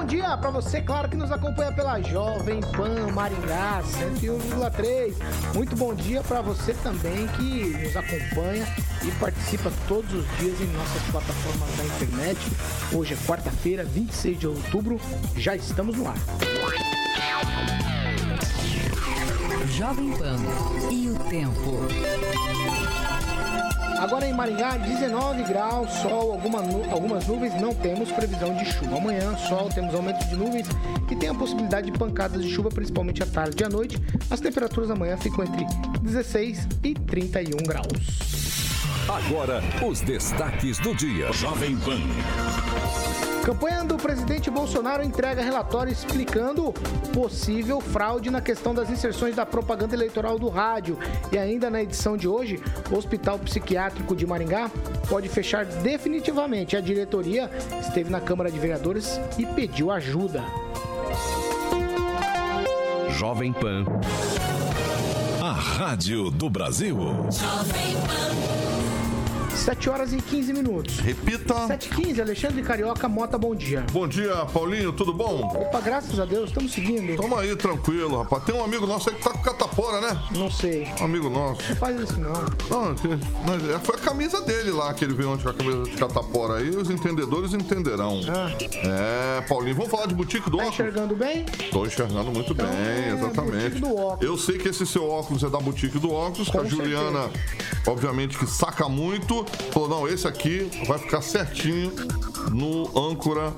Bom dia para você, claro que nos acompanha pela Jovem Pan Maringá 101,3. Muito bom dia para você também que nos acompanha e participa todos os dias em nossas plataformas da internet. Hoje é quarta-feira, 26 de outubro, já estamos no ar. Jovem Pan e o tempo. Agora em Maringá, 19 graus, sol, alguma nu algumas nuvens, não temos previsão de chuva. Amanhã, sol, temos aumento de nuvens e tem a possibilidade de pancadas de chuva, principalmente à tarde e à noite. As temperaturas amanhã ficam entre 16 e 31 graus. Agora, os destaques do dia. Jovem Pan. Campanha do presidente Bolsonaro entrega relatório explicando possível fraude na questão das inserções da propaganda eleitoral do rádio. E ainda na edição de hoje, o Hospital Psiquiátrico de Maringá pode fechar definitivamente. A diretoria esteve na Câmara de Vereadores e pediu ajuda. Jovem Pan. A rádio do Brasil. Jovem Pan. 7 horas e 15 minutos. Repita. 7 e 15 Alexandre Carioca, Mota, bom dia. Bom dia, Paulinho, tudo bom? Opa, graças a Deus, estamos seguindo. Toma aí, tranquilo, rapaz. Tem um amigo nosso aí que tá com catapora, né? Não sei. Um amigo nosso. Não faz isso não. Não, que- mas é, foi a camisa dele lá que ele veio ontem com a camisa de catapora aí. Os entendedores entenderão. Ah. É, Paulinho, vamos falar de boutique do Tá óculos? enxergando bem? Tô enxergando muito bem, é, exatamente. do óculos. Eu sei que esse seu óculos é da boutique do óculos, que Com a Juliana, obviamente, que saca muito. Falou, não, esse aqui vai ficar certinho no âncora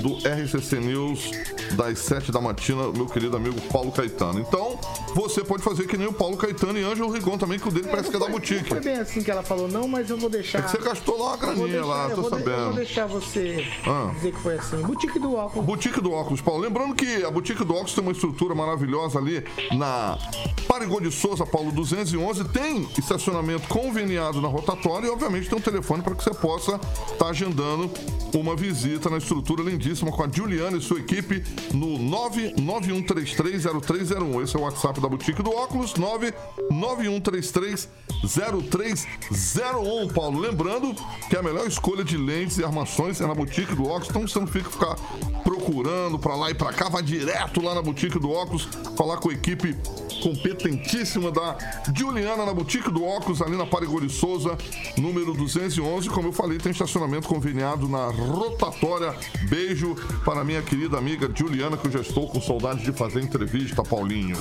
do RCC News das 7 da matina, meu querido amigo Paulo Caetano. Então, você pode fazer que nem o Paulo Caetano e Ângelo Rigon também, que o dele parece que é da Não boutique. foi bem assim que ela falou, não, mas eu vou deixar. É que você gastou lá vou graninha deixar, lá, tô de- Eu vou sabendo. deixar você Ah. dizer que foi assim. Boutique do óculos. Boutique do Óculos, Paulo. Lembrando que a Boutique do Óculos tem uma estrutura maravilhosa ali na Parigô de Souza, Paulo 211. Tem estacionamento conveniado na rotatória e, obviamente, tem um telefone para que você possa estar agendando uma visita na estrutura lindíssima com a Juliana e sua equipe no 991330301. Esse é o WhatsApp da Boutique do Óculos, 991330301, Paulo. Lembrando que a melhor escolha de lentes e armações é na Boutique do Óculos, então você não fica ficar procurando pra lá e pra cá, vai direto lá na Boutique do Óculos, falar com a equipe competentíssima da Juliana na Boutique do Óculos, ali na Parigori Souza, número 211. Como eu falei, tem estacionamento conveniado na rotatória. Beijo para minha querida amiga Juliana, que eu já estou com saudade de fazer entrevista, Paulinho.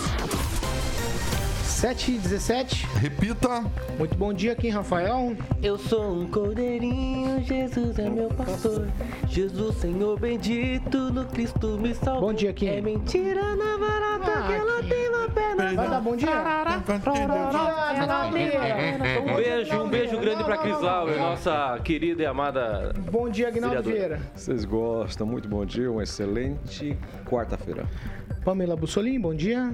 7 e 17 Repita. Muito bom dia aqui, Rafael. Eu sou um cordeirinho, Jesus é meu pastor. Jesus, Senhor bendito, no Cristo me salvou. Bom dia, Kim. É mentira na barata Ah, que ela Kim. tem uma perna. Dar bom dia? Um beijo, um beijo grande pra Crislauer, nossa querida e amada. Bom dia, Vereador. Vieira. Vocês gostam, muito bom dia, uma excelente quarta-feira. Pamela Bussolim, bom dia.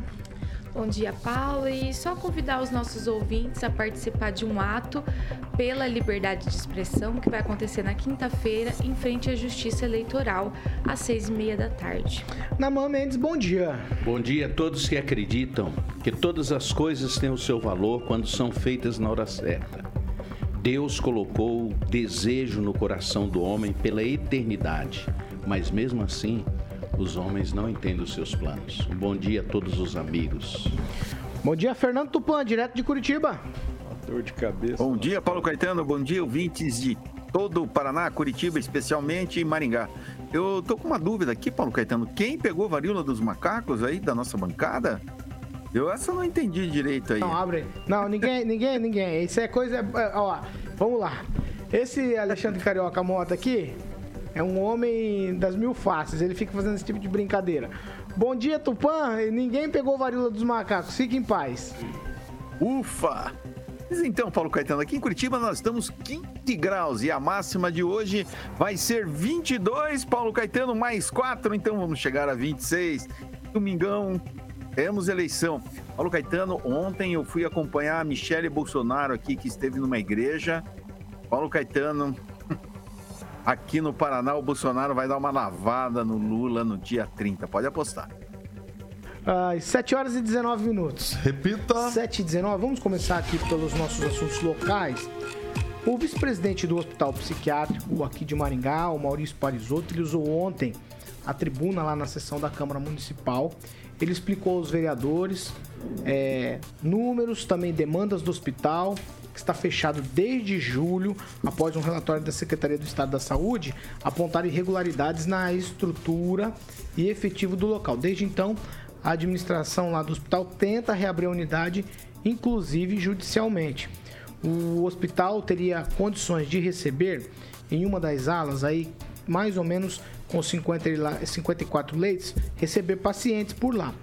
Bom dia, Paulo. E só convidar os nossos ouvintes a participar de um ato pela liberdade de expressão que vai acontecer na quinta-feira em frente à Justiça Eleitoral, às seis e meia da tarde. Namã Mendes, bom dia. Bom dia a todos que acreditam que todas as coisas têm o seu valor quando são feitas na hora certa. Deus colocou desejo no coração do homem pela eternidade, mas mesmo assim, os homens não entendem os seus planos. Um bom dia a todos os amigos. Bom dia, Fernando Tupan, direto de Curitiba. Dor de cabeça. Bom dia, Paulo Caetano. Bom dia, ouvintes de todo o Paraná, Curitiba, especialmente em Maringá. Eu tô com uma dúvida aqui, Paulo Caetano. Quem pegou a varíola dos macacos aí da nossa bancada? Eu essa eu não entendi direito aí. Não, abre. Não, ninguém, ninguém, ninguém. Isso é coisa. é, Ó, vamos lá. Esse Alexandre Carioca Mota aqui é um homem das mil faces. Ele fica fazendo esse tipo de brincadeira. Bom dia, Tupã. Ninguém pegou varíola dos macacos. Fique em paz. Ufa! Então, Paulo Caetano, aqui em Curitiba nós estamos 15 graus e a máxima de hoje vai ser 22, Paulo Caetano, mais 4, então vamos chegar a 26. Domingão, temos eleição. Paulo Caetano, ontem eu fui acompanhar a Michele Bolsonaro aqui, que esteve numa igreja. Paulo Caetano, aqui no Paraná, o Bolsonaro vai dar uma lavada no Lula no dia 30, pode apostar. Às 7 horas e 19 minutos. Repita. 7 e 19. Vamos começar aqui pelos nossos assuntos locais. O vice-presidente do Hospital Psiquiátrico aqui de Maringá, o Maurício Parisotto, ele usou ontem a tribuna lá na sessão da Câmara Municipal. Ele explicou aos vereadores é, números, também demandas do hospital, que está fechado desde julho, após um relatório da Secretaria do Estado da Saúde apontar irregularidades na estrutura e efetivo do local. Desde então, a administração lá do hospital tenta reabrir a unidade, inclusive judicialmente. O hospital teria condições de receber em uma das alas aí mais ou menos com 50, e lá- 54 leitos, receber pacientes por lá.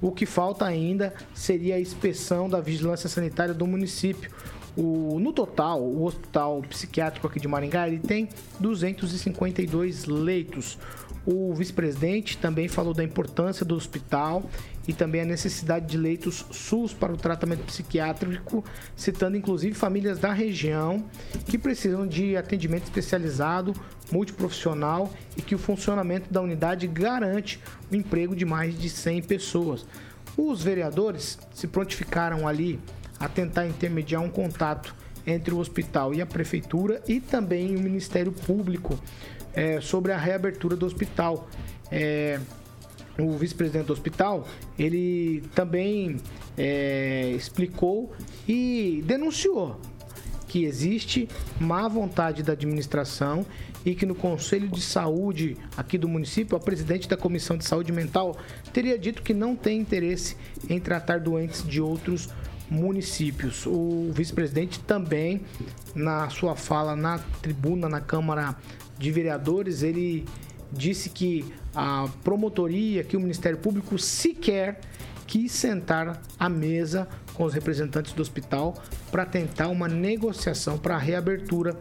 O que falta ainda seria a inspeção da vigilância sanitária do município. O- no total, o hospital psiquiátrico aqui de Maringá ele tem 252 leitos. O vice-presidente também falou da importância do hospital e também a necessidade de leitos SUS para o tratamento psiquiátrico, citando inclusive famílias da região que precisam de atendimento especializado, multiprofissional e que o funcionamento da unidade garante o emprego de mais de 100 pessoas. Os vereadores se prontificaram ali a tentar intermediar um contato entre o hospital e a prefeitura e também o Ministério Público eh, sobre a reabertura do hospital. Eh, o vice-presidente do hospital, ele também eh, explicou e denunciou que existe má vontade da administração e que no Conselho de Saúde aqui do município, a presidente da Comissão de Saúde Mental teria dito que não tem interesse em tratar doentes de outros. O vice-presidente também, na sua fala na tribuna na Câmara de Vereadores, ele disse que a promotoria, que o Ministério Público sequer quis sentar à mesa com os representantes do hospital para tentar uma negociação para a reabertura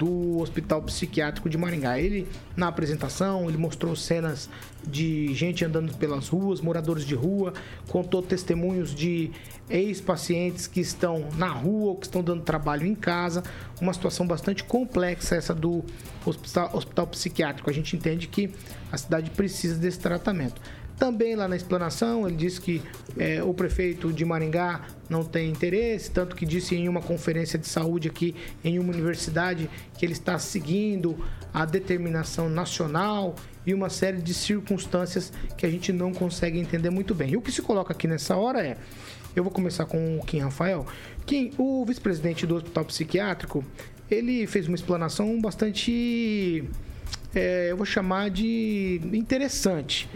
do Hospital Psiquiátrico de Maringá. Ele, na apresentação, ele mostrou cenas de gente andando pelas ruas, moradores de rua, contou testemunhos de ex-pacientes que estão na rua ou que estão dando trabalho em casa. Uma situação bastante complexa essa do hospital, hospital psiquiátrico. A gente entende que a cidade precisa desse tratamento. Também lá na explanação, ele disse que eh, o prefeito de Maringá não tem interesse, tanto que disse em uma conferência de saúde aqui em uma universidade que ele está seguindo a determinação nacional e uma série de circunstâncias que a gente não consegue entender muito bem. E o que se coloca aqui nessa hora é. Eu vou começar com o Kim Rafael. Kim, o vice-presidente do Hospital Psiquiátrico, ele fez uma explanação bastante. eh, eu vou chamar de interessante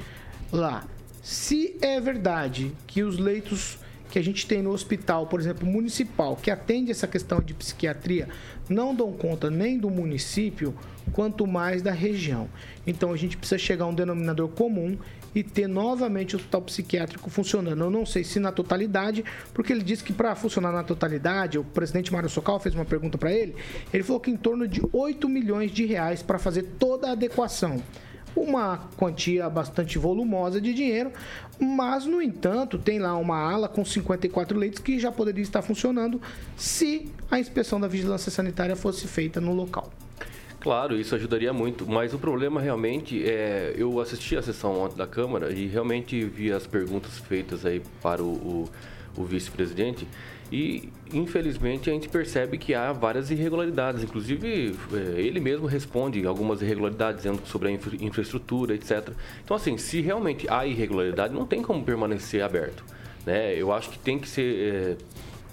lá. Se é verdade que os leitos que a gente tem no hospital, por exemplo, municipal, que atende essa questão de psiquiatria, não dão conta nem do município, quanto mais da região. Então a gente precisa chegar a um denominador comum e ter novamente o hospital psiquiátrico funcionando. Eu não sei se na totalidade, porque ele disse que para funcionar na totalidade, o presidente Mário Socal fez uma pergunta para ele, ele falou que em torno de 8 milhões de reais para fazer toda a adequação uma quantia bastante volumosa de dinheiro, mas, no entanto, tem lá uma ala com 54 leitos que já poderia estar funcionando se a inspeção da vigilância sanitária fosse feita no local. Claro, isso ajudaria muito, mas o problema realmente é. Eu assisti a sessão ontem da Câmara e realmente vi as perguntas feitas aí para o, o, o vice-presidente e, infelizmente, a gente percebe que há várias irregularidades. Inclusive, é, ele mesmo responde algumas irregularidades dizendo sobre a infra- infraestrutura, etc. Então, assim, se realmente há irregularidade, não tem como permanecer aberto. Né? Eu acho que tem que ser é,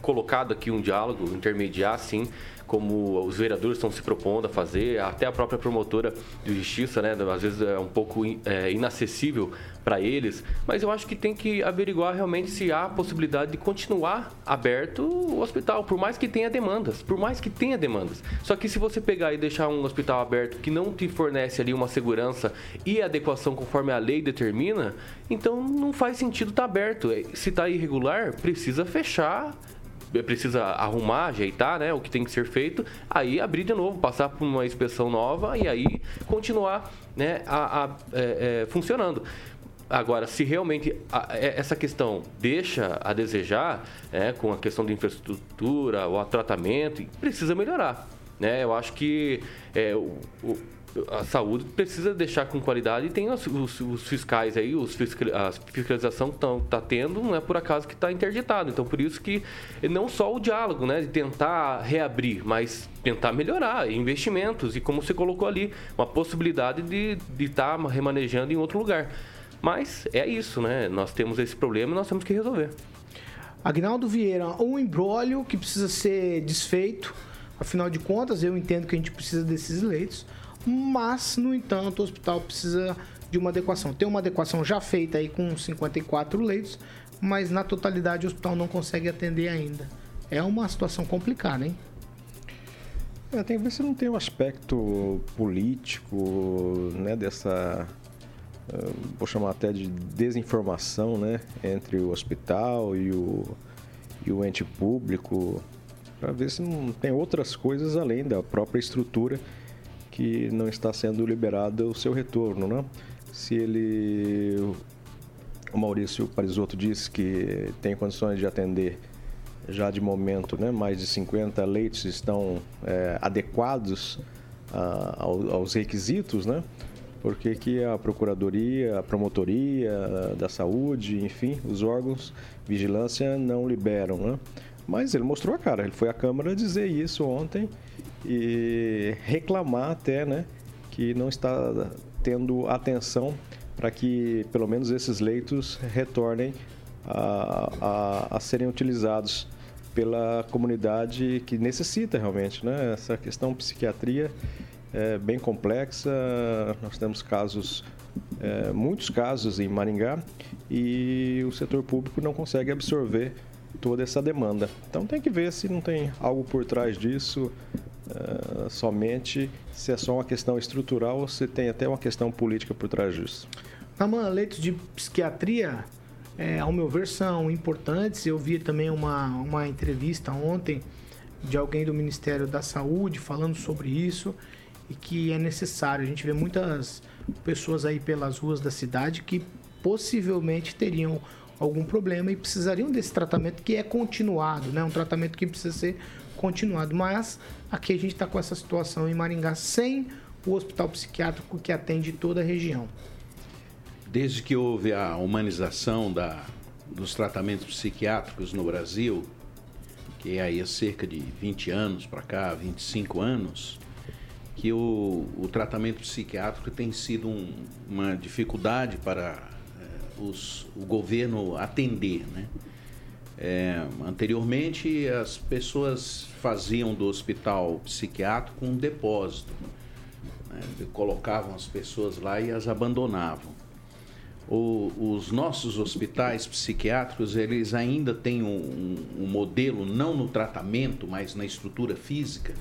colocado aqui um diálogo, intermediar, sim, como os vereadores estão se propondo a fazer, até a própria promotora de justiça, né? Às vezes é um pouco é, inacessível para eles, mas eu acho que tem que averiguar realmente se há possibilidade de continuar aberto o hospital, por mais que tenha demandas, por mais que tenha demandas. Só que se você pegar e deixar um hospital aberto que não te fornece ali uma segurança e adequação conforme a lei determina, então não faz sentido estar aberto. Se está irregular, precisa fechar precisa arrumar, ajeitar, né, o que tem que ser feito, aí abrir de novo, passar por uma inspeção nova e aí continuar, né, a, a é, é, funcionando. Agora, se realmente é, essa questão deixa a desejar, né, com a questão de infraestrutura, o tratamento, precisa melhorar. Né? Eu acho que é, o, o a saúde precisa deixar com qualidade e tem os, os, os fiscais aí, os fiscal, a fiscalização que está tendo, não é por acaso que está interditado. Então, por isso que não só o diálogo, né, de tentar reabrir, mas tentar melhorar investimentos e, como você colocou ali, uma possibilidade de estar tá remanejando em outro lugar. Mas é isso, né? Nós temos esse problema e nós temos que resolver. Agnaldo Vieira, um embrólio que precisa ser desfeito. Afinal de contas, eu entendo que a gente precisa desses leitos mas, no entanto, o hospital precisa de uma adequação. Tem uma adequação já feita aí com 54 leitos, mas na totalidade o hospital não consegue atender ainda. É uma situação complicada, hein? É, tem que ver se não tem um aspecto político, né, dessa, uh, vou chamar até de desinformação, né, entre o hospital e o, e o ente público, para ver se não tem outras coisas além da própria estrutura que não está sendo liberado o seu retorno, né? Se ele, o Maurício Parisotto disse que tem condições de atender já de momento, né, mais de 50 leitos estão é, adequados aos requisitos, né? Porque que a Procuradoria, a Promotoria da Saúde, enfim, os órgãos vigilância não liberam, né? Mas ele mostrou a cara, ele foi à Câmara dizer isso ontem e reclamar até, né, que não está tendo atenção para que pelo menos esses leitos retornem a, a, a, serem utilizados pela comunidade que necessita realmente, né? Essa questão psiquiatria é bem complexa. Nós temos casos, é, muitos casos em Maringá e o setor público não consegue absorver toda essa demanda. Então tem que ver se não tem algo por trás disso, uh, somente se é só uma questão estrutural ou se tem até uma questão política por trás disso. Naman, leitos de psiquiatria, é, ao meu ver, são importantes. Eu vi também uma, uma entrevista ontem de alguém do Ministério da Saúde falando sobre isso e que é necessário. A gente vê muitas pessoas aí pelas ruas da cidade que possivelmente teriam algum problema e precisariam desse tratamento que é continuado, né? Um tratamento que precisa ser continuado. Mas aqui a gente está com essa situação em Maringá sem o hospital psiquiátrico que atende toda a região. Desde que houve a humanização da, dos tratamentos psiquiátricos no Brasil, que é aí há cerca de 20 anos para cá, 25 anos, que o, o tratamento psiquiátrico tem sido um, uma dificuldade para os, o governo atender. Né? É, anteriormente, as pessoas faziam do hospital psiquiátrico um depósito. Né? Colocavam as pessoas lá e as abandonavam. O, os nossos hospitais psiquiátricos, eles ainda têm um, um, modelo, não no tratamento, mas na estrutura física,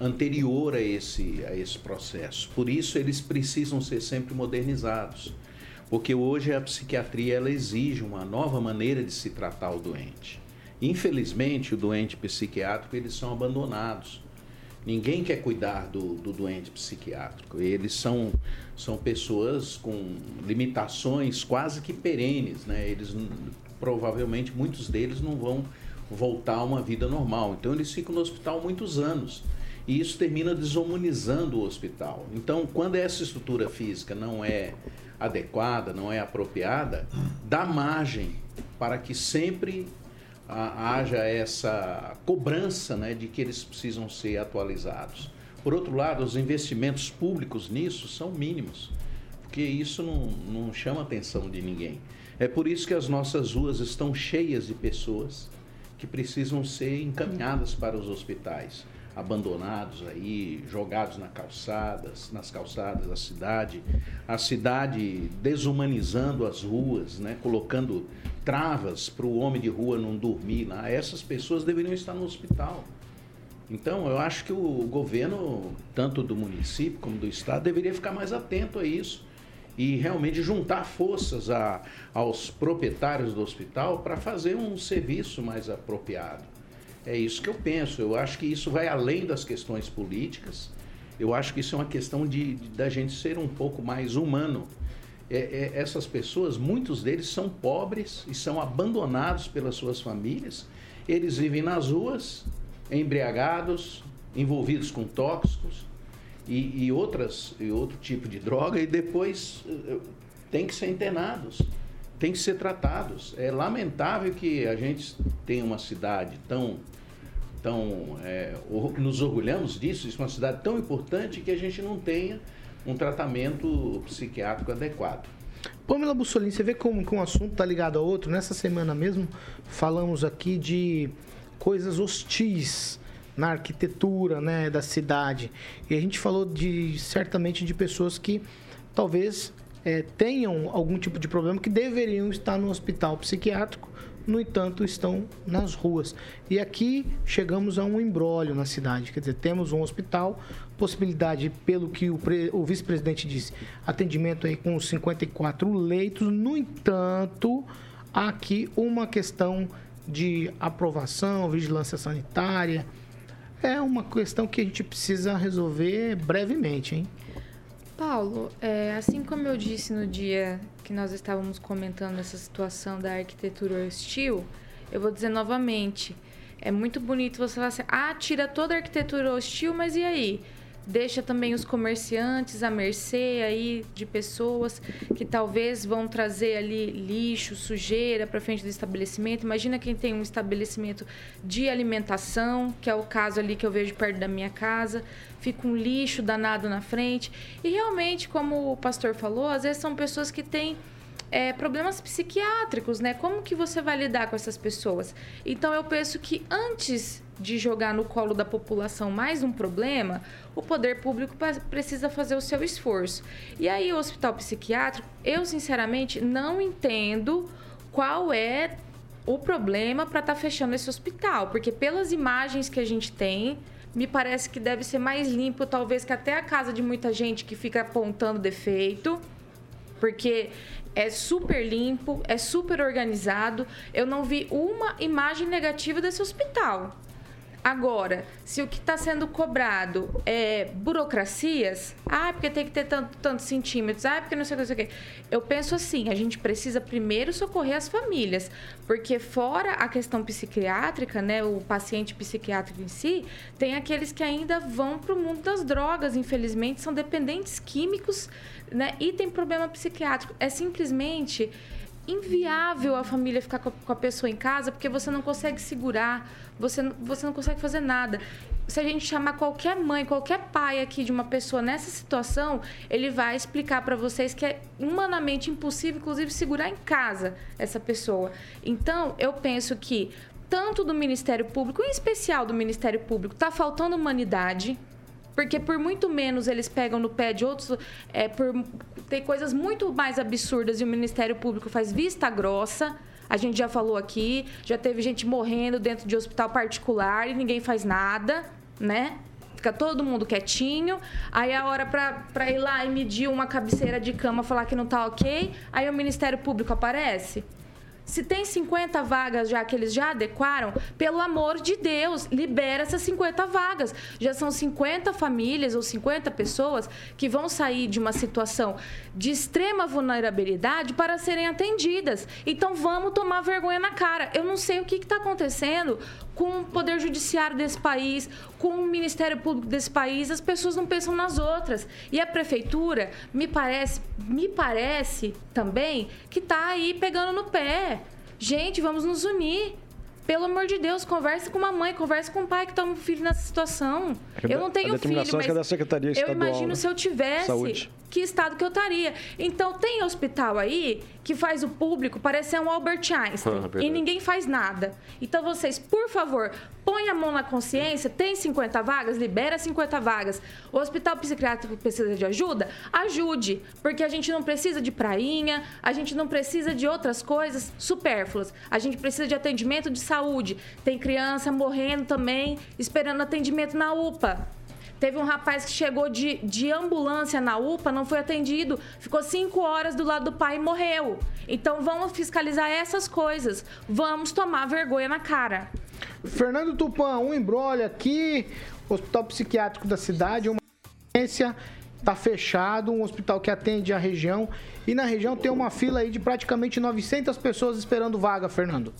anterior a esse, a esse processo. Por isso, eles precisam ser sempre modernizados porque hoje a psiquiatria ela exige uma nova maneira de se tratar o doente. Infelizmente, o doente psiquiátrico eles são abandonados. Ninguém quer cuidar do, do doente psiquiátrico. Eles são, são pessoas com limitações quase que perenes, né? Eles provavelmente muitos deles não vão voltar a uma vida normal. Então eles ficam no hospital muitos anos. E isso termina desumanizando o hospital. Então, quando essa estrutura física não é adequada, não é apropriada, dá margem para que sempre haja essa cobrança né, de que eles precisam ser atualizados. Por outro lado, os investimentos públicos nisso são mínimos, porque isso não, não chama a atenção de ninguém. É por isso que as nossas ruas estão cheias de pessoas que precisam ser encaminhadas para os hospitais abandonados aí, jogados na calçadas, nas calçadas da cidade, a cidade desumanizando as ruas, né, colocando travas para o homem de rua não dormir lá. Essas pessoas deveriam estar no hospital. Então, eu acho que o governo, tanto do município como do estado, deveria ficar mais atento a isso e realmente juntar forças a, aos proprietários do hospital para fazer um serviço mais apropriado. É isso que eu penso. Eu acho que isso vai além das questões políticas. Eu acho que isso é uma questão de, de da gente ser um pouco mais humano. É, é, essas pessoas, muitos deles são pobres e são abandonados pelas suas famílias. Eles vivem nas ruas, embriagados, envolvidos com tóxicos e, e, outras, e outro tipo de droga, e depois uh, tem que ser internados, tem que ser tratados. É lamentável que a gente tenha uma cidade tão. Tão é, nos orgulhamos disso, isso é uma cidade tão importante que a gente não tenha um tratamento psiquiátrico adequado. Pamela Bussolini, você vê como que um assunto está ligado ao outro? Nessa semana mesmo falamos aqui de coisas hostis na arquitetura né, da cidade. E a gente falou de certamente de pessoas que talvez é, tenham algum tipo de problema que deveriam estar no hospital psiquiátrico, no entanto, estão nas ruas. E aqui chegamos a um embrólio na cidade. Quer dizer, temos um hospital, possibilidade, pelo que o, o vice-presidente disse, atendimento aí com 54 leitos. No entanto, há aqui uma questão de aprovação, vigilância sanitária. É uma questão que a gente precisa resolver brevemente, hein? Paulo, é, assim como eu disse no dia que nós estávamos comentando essa situação da arquitetura hostil, eu vou dizer novamente. É muito bonito você falar assim, ah, tira toda a arquitetura hostil, mas e aí? Deixa também os comerciantes à mercê aí de pessoas que talvez vão trazer ali lixo, sujeira para frente do estabelecimento. Imagina quem tem um estabelecimento de alimentação, que é o caso ali que eu vejo perto da minha casa, fica um lixo danado na frente. E realmente, como o pastor falou, às vezes são pessoas que têm é, problemas psiquiátricos, né? Como que você vai lidar com essas pessoas? Então eu penso que antes de jogar no colo da população mais um problema, o poder público precisa fazer o seu esforço. E aí, o hospital psiquiátrico, eu sinceramente não entendo qual é o problema para estar tá fechando esse hospital, porque pelas imagens que a gente tem, me parece que deve ser mais limpo, talvez que até a casa de muita gente que fica apontando defeito, porque é super limpo, é super organizado. Eu não vi uma imagem negativa desse hospital. Agora, se o que está sendo cobrado é burocracias, ah, porque tem que ter tanto, tantos centímetros, ah, porque não sei o que, não sei o que. Eu penso assim, a gente precisa primeiro socorrer as famílias, porque fora a questão psiquiátrica, né, o paciente psiquiátrico em si, tem aqueles que ainda vão para o mundo das drogas, infelizmente, são dependentes químicos, né, e tem problema psiquiátrico. É simplesmente inviável a família ficar com a pessoa em casa porque você não consegue segurar, você, você não consegue fazer nada. Se a gente chamar qualquer mãe, qualquer pai aqui de uma pessoa nessa situação, ele vai explicar para vocês que é humanamente impossível, inclusive, segurar em casa essa pessoa. Então, eu penso que tanto do Ministério Público, em especial do Ministério Público, está faltando humanidade porque por muito menos eles pegam no pé de outros. É, por, tem coisas muito mais absurdas e o Ministério Público faz vista grossa. A gente já falou aqui, já teve gente morrendo dentro de hospital particular e ninguém faz nada, né? Fica todo mundo quietinho. Aí a hora para ir lá e medir uma cabeceira de cama, falar que não tá ok, aí o Ministério Público aparece. Se tem 50 vagas já que eles já adequaram, pelo amor de Deus, libera essas 50 vagas. Já são 50 famílias ou 50 pessoas que vão sair de uma situação de extrema vulnerabilidade para serem atendidas. Então vamos tomar vergonha na cara. Eu não sei o que está acontecendo com o Poder Judiciário desse país, com o Ministério Público desse país, as pessoas não pensam nas outras. E a prefeitura, me parece, me parece também que está aí pegando no pé. Gente, vamos nos unir. Pelo amor de Deus, converse com uma mãe, converse com um pai que está um filho nessa situação. É eu não tenho filho, mas é da Secretaria eu imagino né? se eu tivesse, Saúde. que estado que eu estaria. Então, tem hospital aí que faz o público parecer um Albert Einstein Ah, e ninguém faz nada. Então, vocês, por favor, põe a mão na consciência, tem 50 vagas, libera 50 vagas. O hospital psiquiátrico precisa de ajuda? Ajude, porque a gente não precisa de prainha, a gente não precisa de outras coisas supérfluas. A gente precisa de atendimento de saúde. Tem criança morrendo também, esperando atendimento na UPA. Teve um rapaz que chegou de, de ambulância na UPA, não foi atendido, ficou cinco horas do lado do pai e morreu. Então vamos fiscalizar essas coisas. Vamos tomar vergonha na cara. Fernando Tupan, um embrolho aqui, hospital psiquiátrico da cidade, uma emergência, tá fechado, um hospital que atende a região, e na região tem uma fila aí de praticamente 900 pessoas esperando vaga, Fernando.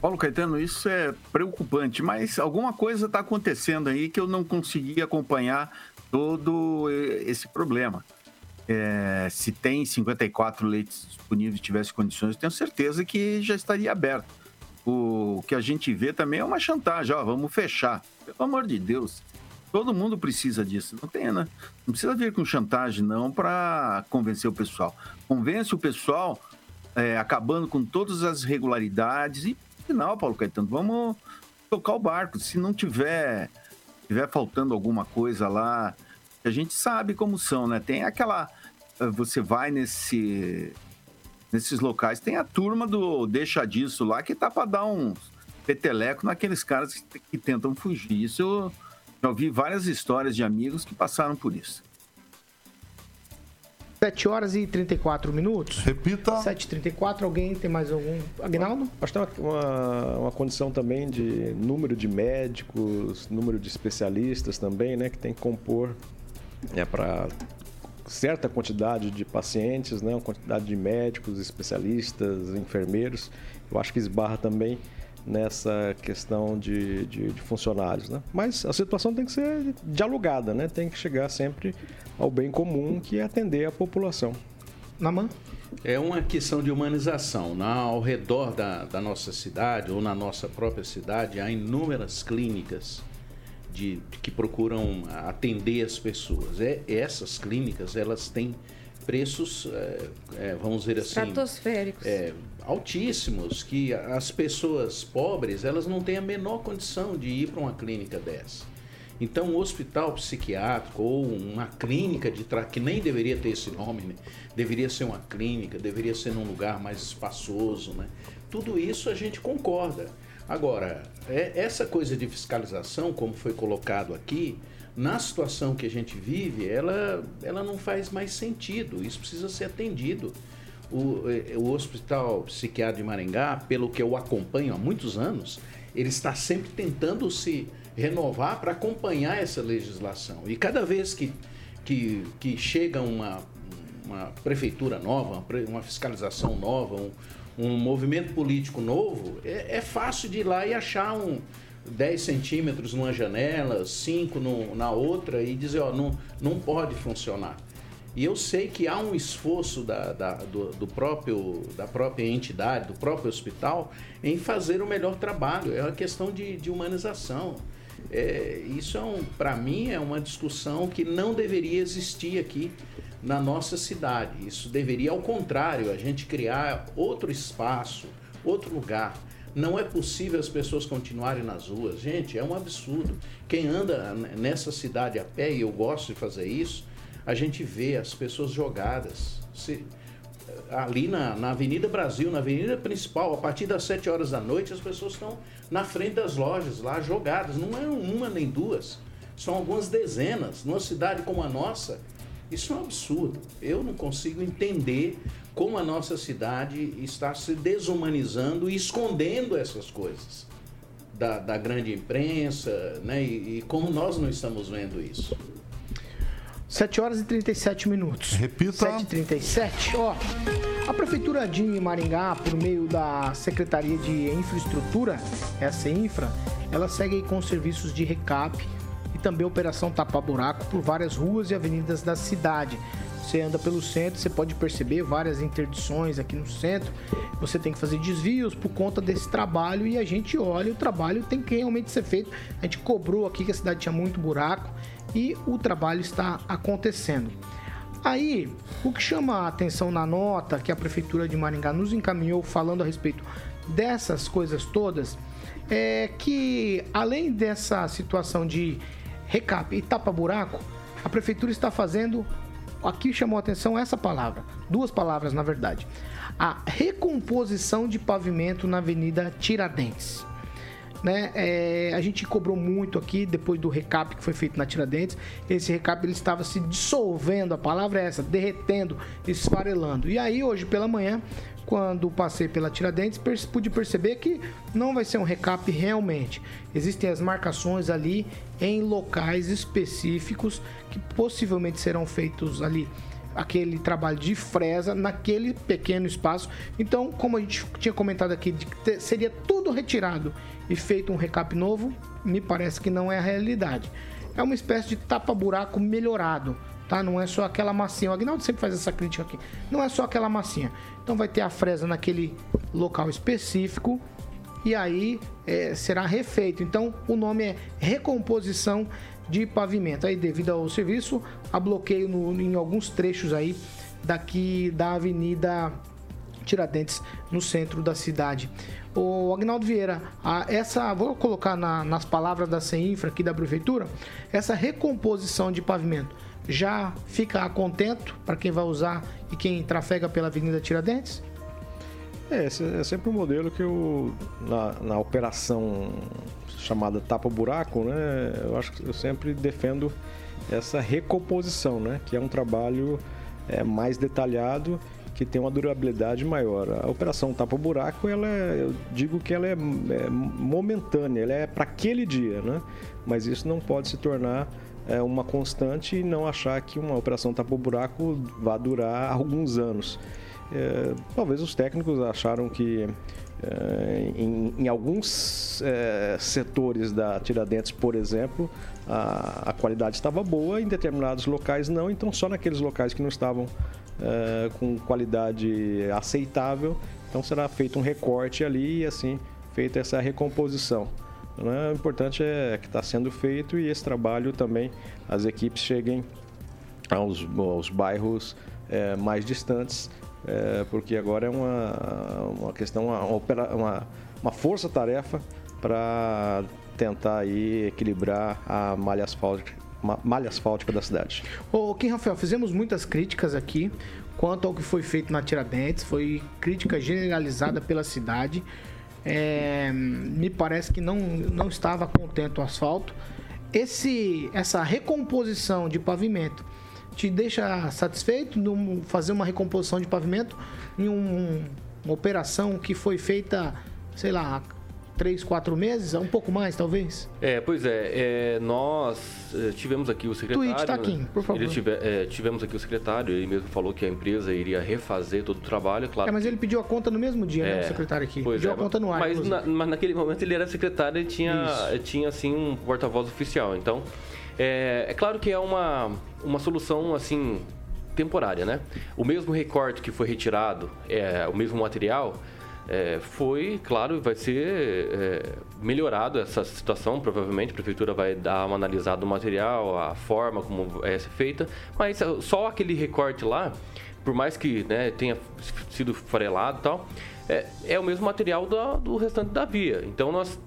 Paulo Caetano, isso é preocupante, mas alguma coisa está acontecendo aí que eu não consegui acompanhar todo esse problema. É, se tem 54 leitos disponíveis tivesse condições, tenho certeza que já estaria aberto. O que a gente vê também é uma chantagem, ó, vamos fechar. Pelo amor de Deus, todo mundo precisa disso. Não tem, né? Não precisa vir com chantagem, não, para convencer o pessoal. Convence o pessoal é, acabando com todas as irregularidades e, final, Paulo Caetano, vamos tocar o barco. Se não tiver, tiver faltando alguma coisa lá, a gente sabe como são, né? Tem aquela. Você vai nesse nesses locais, tem a turma do Deixa Disso lá que tá para dar uns peteleco naqueles caras que, que, tentam fugir. Isso eu já ouvi várias histórias de amigos que passaram por isso. 7 horas e 34 minutos. Repita. 7h34, alguém tem mais algum? Agnaldo? Acho que tem uma, uma condição também de número de médicos, número de especialistas também, né? Que tem que compor é, para certa quantidade de pacientes, né, uma quantidade de médicos, especialistas, enfermeiros. Eu acho que esbarra também nessa questão de, de, de, funcionários. Né? Mas a situação tem que ser dialogada, né? tem que chegar sempre ao bem comum, que é atender a população. Naman? É uma questão de humanização. Na, ao redor da, da nossa cidade ou na nossa própria cidade há inúmeras clínicas de, de, que procuram atender as pessoas. É, essas clínicas, elas têm preços, é, é, vamos dizer assim... Estratosféricos. É, altíssimos, que as pessoas pobres, elas não têm a menor condição de ir para uma clínica dessa. Então, um hospital psiquiátrico ou uma clínica de tra... que nem deveria ter esse nome, né? deveria ser uma clínica, deveria ser num lugar mais espaçoso, né? Tudo isso a gente concorda. Agora, é, essa coisa de fiscalização, como foi colocado aqui, na situação que a gente vive, ela, ela não faz mais sentido. Isso precisa ser atendido. O, é, o Hospital Psiquiátrico de Maringá, pelo que eu acompanho há muitos anos, ele está sempre tentando se renovar para acompanhar essa legislação. E cada vez que, que, que chega uma, uma prefeitura nova, uma fiscalização nova, um, um movimento político novo, é, é, fácil de ir lá e achar um 10 centímetros numa janela, 5 no, na outra e dizer, ó, não, não pode funcionar. E eu sei que há um esforço da, da, do, do, próprio, da própria entidade, do próprio hospital, em fazer o melhor trabalho. É uma questão de, de humanização. É, isso, é um, para mim, é uma discussão que não deveria existir aqui na nossa cidade. Isso deveria, ao contrário, a gente criar outro espaço, outro lugar. Não é possível as pessoas continuarem nas ruas. Gente, é um absurdo. Quem anda nessa cidade a pé, e eu gosto de fazer isso, a gente vê as pessoas jogadas. Se, ali na, na Avenida Brasil, na avenida principal, a partir das 7 horas da noite, as pessoas estão na frente das lojas, lá jogadas. Não é uma nem duas, são algumas dezenas. Numa cidade como a nossa, isso é um absurdo. Eu não consigo entender como a nossa cidade está se desumanizando e escondendo essas coisas da, da grande imprensa, né? E, e, como nós não estamos vendo isso. 7 horas e 37 minutos. Repita. 7 e 37 Ó, a Prefeitura de Maringá, por meio da Secretaria de Infraestrutura, essa infra, ela segue com serviços de recap também operação tapa-buraco por várias ruas e avenidas da cidade. Você anda pelo centro, você pode perceber várias interdições aqui no centro. Você tem que fazer desvios por conta desse trabalho e a gente olha, o trabalho tem que realmente ser feito. A gente cobrou aqui que a cidade tinha muito buraco e o trabalho está acontecendo. Aí, o que chama a atenção na nota que a Prefeitura de Maringá nos encaminhou falando a respeito dessas coisas todas é que, além dessa situação de recap e tapa-buraco, a prefeitura está fazendo. Aqui chamou a atenção essa palavra, duas palavras na verdade. A recomposição de pavimento na Avenida Tiradentes. Né? É, a gente cobrou muito aqui depois do recap que foi feito na Tiradentes. Esse recap ele estava se dissolvendo, a palavra é essa, derretendo, esfarelando. E aí hoje pela manhã Quando passei pela Tiradentes, pude perceber que não vai ser um recap realmente. Existem as marcações ali em locais específicos que possivelmente serão feitos ali aquele trabalho de fresa naquele pequeno espaço. Então, como a gente tinha comentado aqui, seria tudo retirado e feito um recap novo, me parece que não é a realidade. É uma espécie de tapa-buraco melhorado, tá? Não é só aquela massinha. O Agnaldo sempre faz essa crítica aqui. Não é só aquela massinha. Então vai ter a fresa naquele local específico e aí é, será refeito. Então o nome é recomposição de pavimento. Aí devido ao serviço, há bloqueio no- em alguns trechos aí daqui da Avenida Tiradentes, no centro da cidade. O Agnaldo Vieira, a- essa, vou colocar na- nas palavras da CEINFRA aqui da Prefeitura, essa recomposição de pavimento já fica contento para quem vai usar e quem trafega pela Avenida Tiradentes? É, é sempre um modelo que eu, na, na operação chamada tapa-buraco, né, eu acho que eu sempre defendo essa recomposição, né, que é um trabalho é, mais detalhado, que tem uma durabilidade maior. A operação tapa-buraco, ela é- eu digo que ela é, é momentânea, ela é para aquele dia, né, mas isso não pode se tornar é, uma constante e não achar que uma operação tapa-buraco vai durar alguns anos. É, talvez os técnicos acharam que é, em, em alguns é, setores da Tiradentes, por exemplo, a, a qualidade estava boa, em determinados locais não, então só naqueles locais que não estavam é, com qualidade aceitável, então será feito um recorte ali e assim feita essa recomposição. Né? O importante é que está sendo feito e esse trabalho também as equipes cheguem aos, aos bairros é, mais distantes, é, porque agora é uma, uma questão, uma, uma, uma força-tarefa para tentar aí equilibrar a malha asfáltica, ma- malha asfáltica da cidade. Ô, Kim Rafael, fizemos muitas críticas aqui quanto ao que foi feito na Tiradentes. Foi crítica generalizada pela cidade. É, me parece que não, não estava contente o asfalto. Esse, essa recomposição de pavimento te deixa satisfeito de fazer uma recomposição de pavimento em um- uma operação que foi feita, sei lá, três, quatro meses, um pouco mais talvez? É, pois é, é, nós eh, tivemos aqui o secretário. Tweet tá aqui, por favor. Ele tive- eh, tivemos aqui o secretário, ele mesmo falou que a empresa iria refazer todo o trabalho, claro. É, mas ele pediu a conta no mesmo dia, né, É, o secretário aqui. pediu é, a conta no ar. Mas, na- mas naquele momento ele era secretário e tinha, tinha assim, um porta-voz oficial. Então, é, é claro que é uma, uma solução, assim, temporária, né? O mesmo recorte que foi retirado, é, o mesmo material, é, foi, claro, vai ser é, melhorado essa situação. Provavelmente a prefeitura vai dar uma analisada no material, a forma como é feita, mas é, só aquele recorte lá, por mais que né, tenha sido farelado e tal, é, é o mesmo material do, do restante da via. Então nós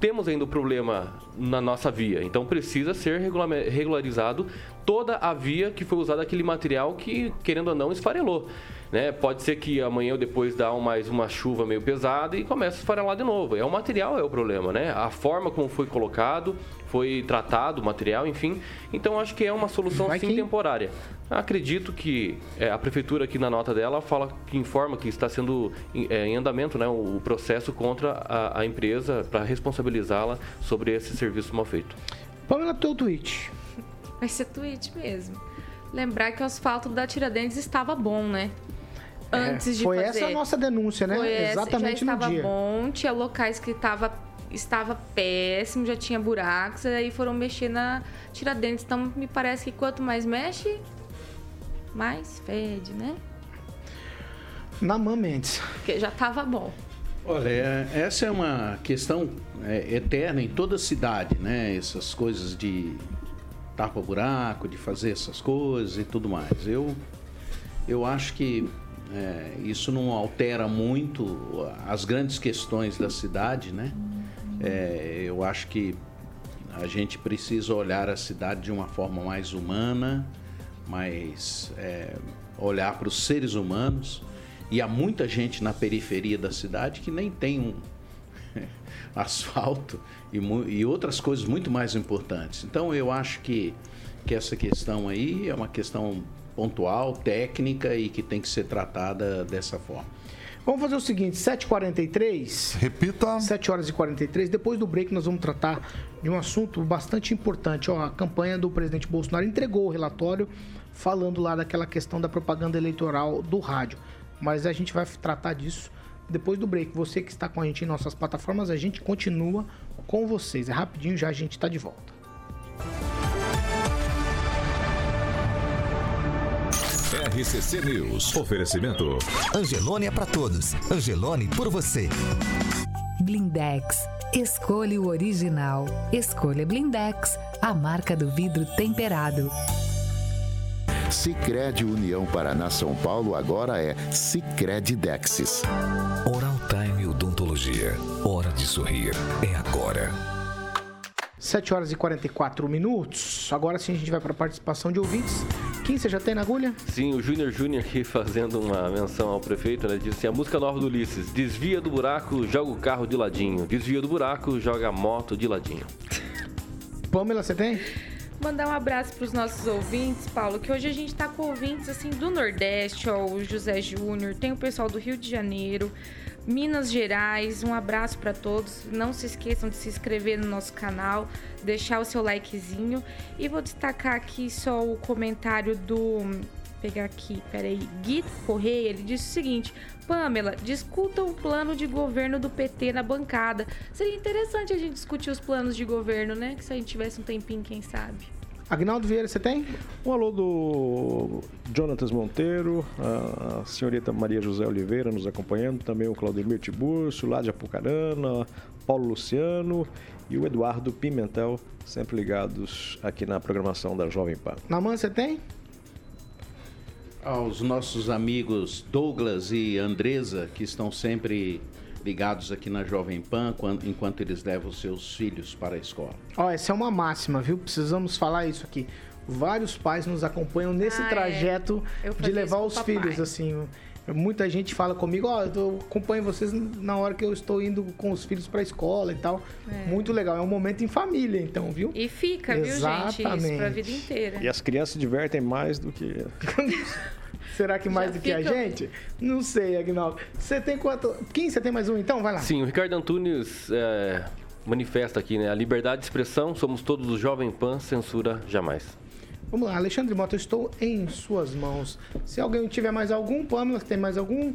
temos ainda o problema na nossa via. Então precisa ser regularizado toda a via que foi usada aquele material que, querendo ou não, esfarelou. Né? Pode ser que amanhã ou depois dá mais uma chuva meio pesada e comece a esfarelar de novo. É o material é o problema, né? A forma como foi colocado, foi tratado o material, enfim. Então acho que é uma solução Vai sim que- temporária. Acredito que é, a prefeitura aqui na nota dela fala que informa que está sendo em, é, em andamento né, o processo contra a, a empresa para responsabilizá-la sobre esse serviço mal feito. Pamela, teu tweet. Vai ser tweet mesmo. Lembrar que o asfalto da Tiradentes estava bom, né? Antes de Foi fazer. essa a nossa denúncia, né? Foi essa, Exatamente já no estava dia. bom, tinha locais que estava estava péssimo, já tinha buracos, e aí foram mexer na Tiradentes. Então me parece que quanto mais mexe, mais fede, né? Naman Mendes. Porque já estava bom. Olha, é- essa é uma questão é, eterna em toda cidade, né? Essas coisas de tapa-buraco, de fazer essas coisas e tudo mais. Eu, eu acho que é, isso não altera muito as grandes questões da cidade, né? É, eu acho que a gente precisa olhar a cidade de uma forma mais humana, mais é, olhar para os seres humanos. E há muita gente na periferia da cidade que nem tem um asfalto e, e outras coisas muito mais importantes. Então eu acho que, que essa questão aí é uma questão pontual, técnica e que tem que ser tratada dessa forma. Vamos fazer o seguinte, 7h43. Repita. 7 horas e 43. Depois do break, nós vamos tratar de um assunto bastante importante. Ó, a campanha do presidente Bolsonaro entregou o relatório falando lá daquela questão da propaganda eleitoral do rádio. Mas a gente vai tratar disso depois do break. Você que está com a gente em nossas plataformas, a gente continua com vocês. É rapidinho, já a gente está de volta. RCC News. Oferecimento. Angelone é para todos. Angelone por você. Blindex. Escolha o original. Escolha Blindex, a marca do vidro temperado. Sicredi União Paraná São Paulo agora é Sicredi Dexis. Oral Time Odontologia. Hora de sorrir. É agora. 7 horas e 44 minutos. Agora sim a gente vai para a participação de ouvintes. Quem você já tem na agulha? Sim, o Júnior Júnior aqui fazendo uma menção ao prefeito, né? Disse assim, a música nova do Ulisses, desvia do buraco, joga o carro de ladinho. Desvia do buraco, joga a moto de ladinho. Pamela, você tem? Mandar um abraço para os nossos ouvintes, Paulo, que hoje a gente está com ouvintes assim do Nordeste, ó, o José Júnior, tem o pessoal do Rio de Janeiro, Minas Gerais. Um abraço para todos. Não se esqueçam de se inscrever no nosso canal, deixar o seu likezinho e vou destacar aqui só o comentário do pegar aqui, peraí, Gui Correia, ele disse o seguinte: Pamela, discuta o plano de governo do PT na bancada. Seria interessante a gente discutir os planos de governo, né? Que se a gente tivesse um tempinho, quem sabe. Agnaldo Vieira, você tem? Um alô do Jonatas Monteiro, a senhorita Maria José Oliveira nos acompanhando, também o Claudemir Tiburcio, lá de Apucarana, Paulo Luciano e o Eduardo Pimentel, sempre ligados aqui na programação da Jovem Pan. Naman, você tem? Aos nossos amigos Douglas e Andresa, que estão sempre ligados aqui na Jovem Pan quando- enquanto eles levam os seus filhos para a escola. Ó, essa é uma máxima, viu? Precisamos falar isso aqui. Vários pais nos acompanham nesse Ah, é. trajeto Eu de levar os papai. filhos, assim. Muita gente fala comigo, ó, eu acompanho vocês na hora que eu estou indo com os filhos para a escola e tal. É. Muito legal, é um momento em família, então, viu? E fica, viu, gente? Isso pra Exatamente. vida inteira. E as crianças se divertem mais do que. Será que mais Já do que a fica- gente? Não sei, Agnaldo. Você tem quanto? Quem? Você tem mais um então? Vai lá. Sim, o Ricardo Antunes é, manifesta aqui, né? A liberdade de expressão, somos todos do Jovem Pan, censura jamais. Vamos lá, Alexandre Mota, eu estou em suas mãos. Se alguém tiver mais algum, Pamela, tem mais algum?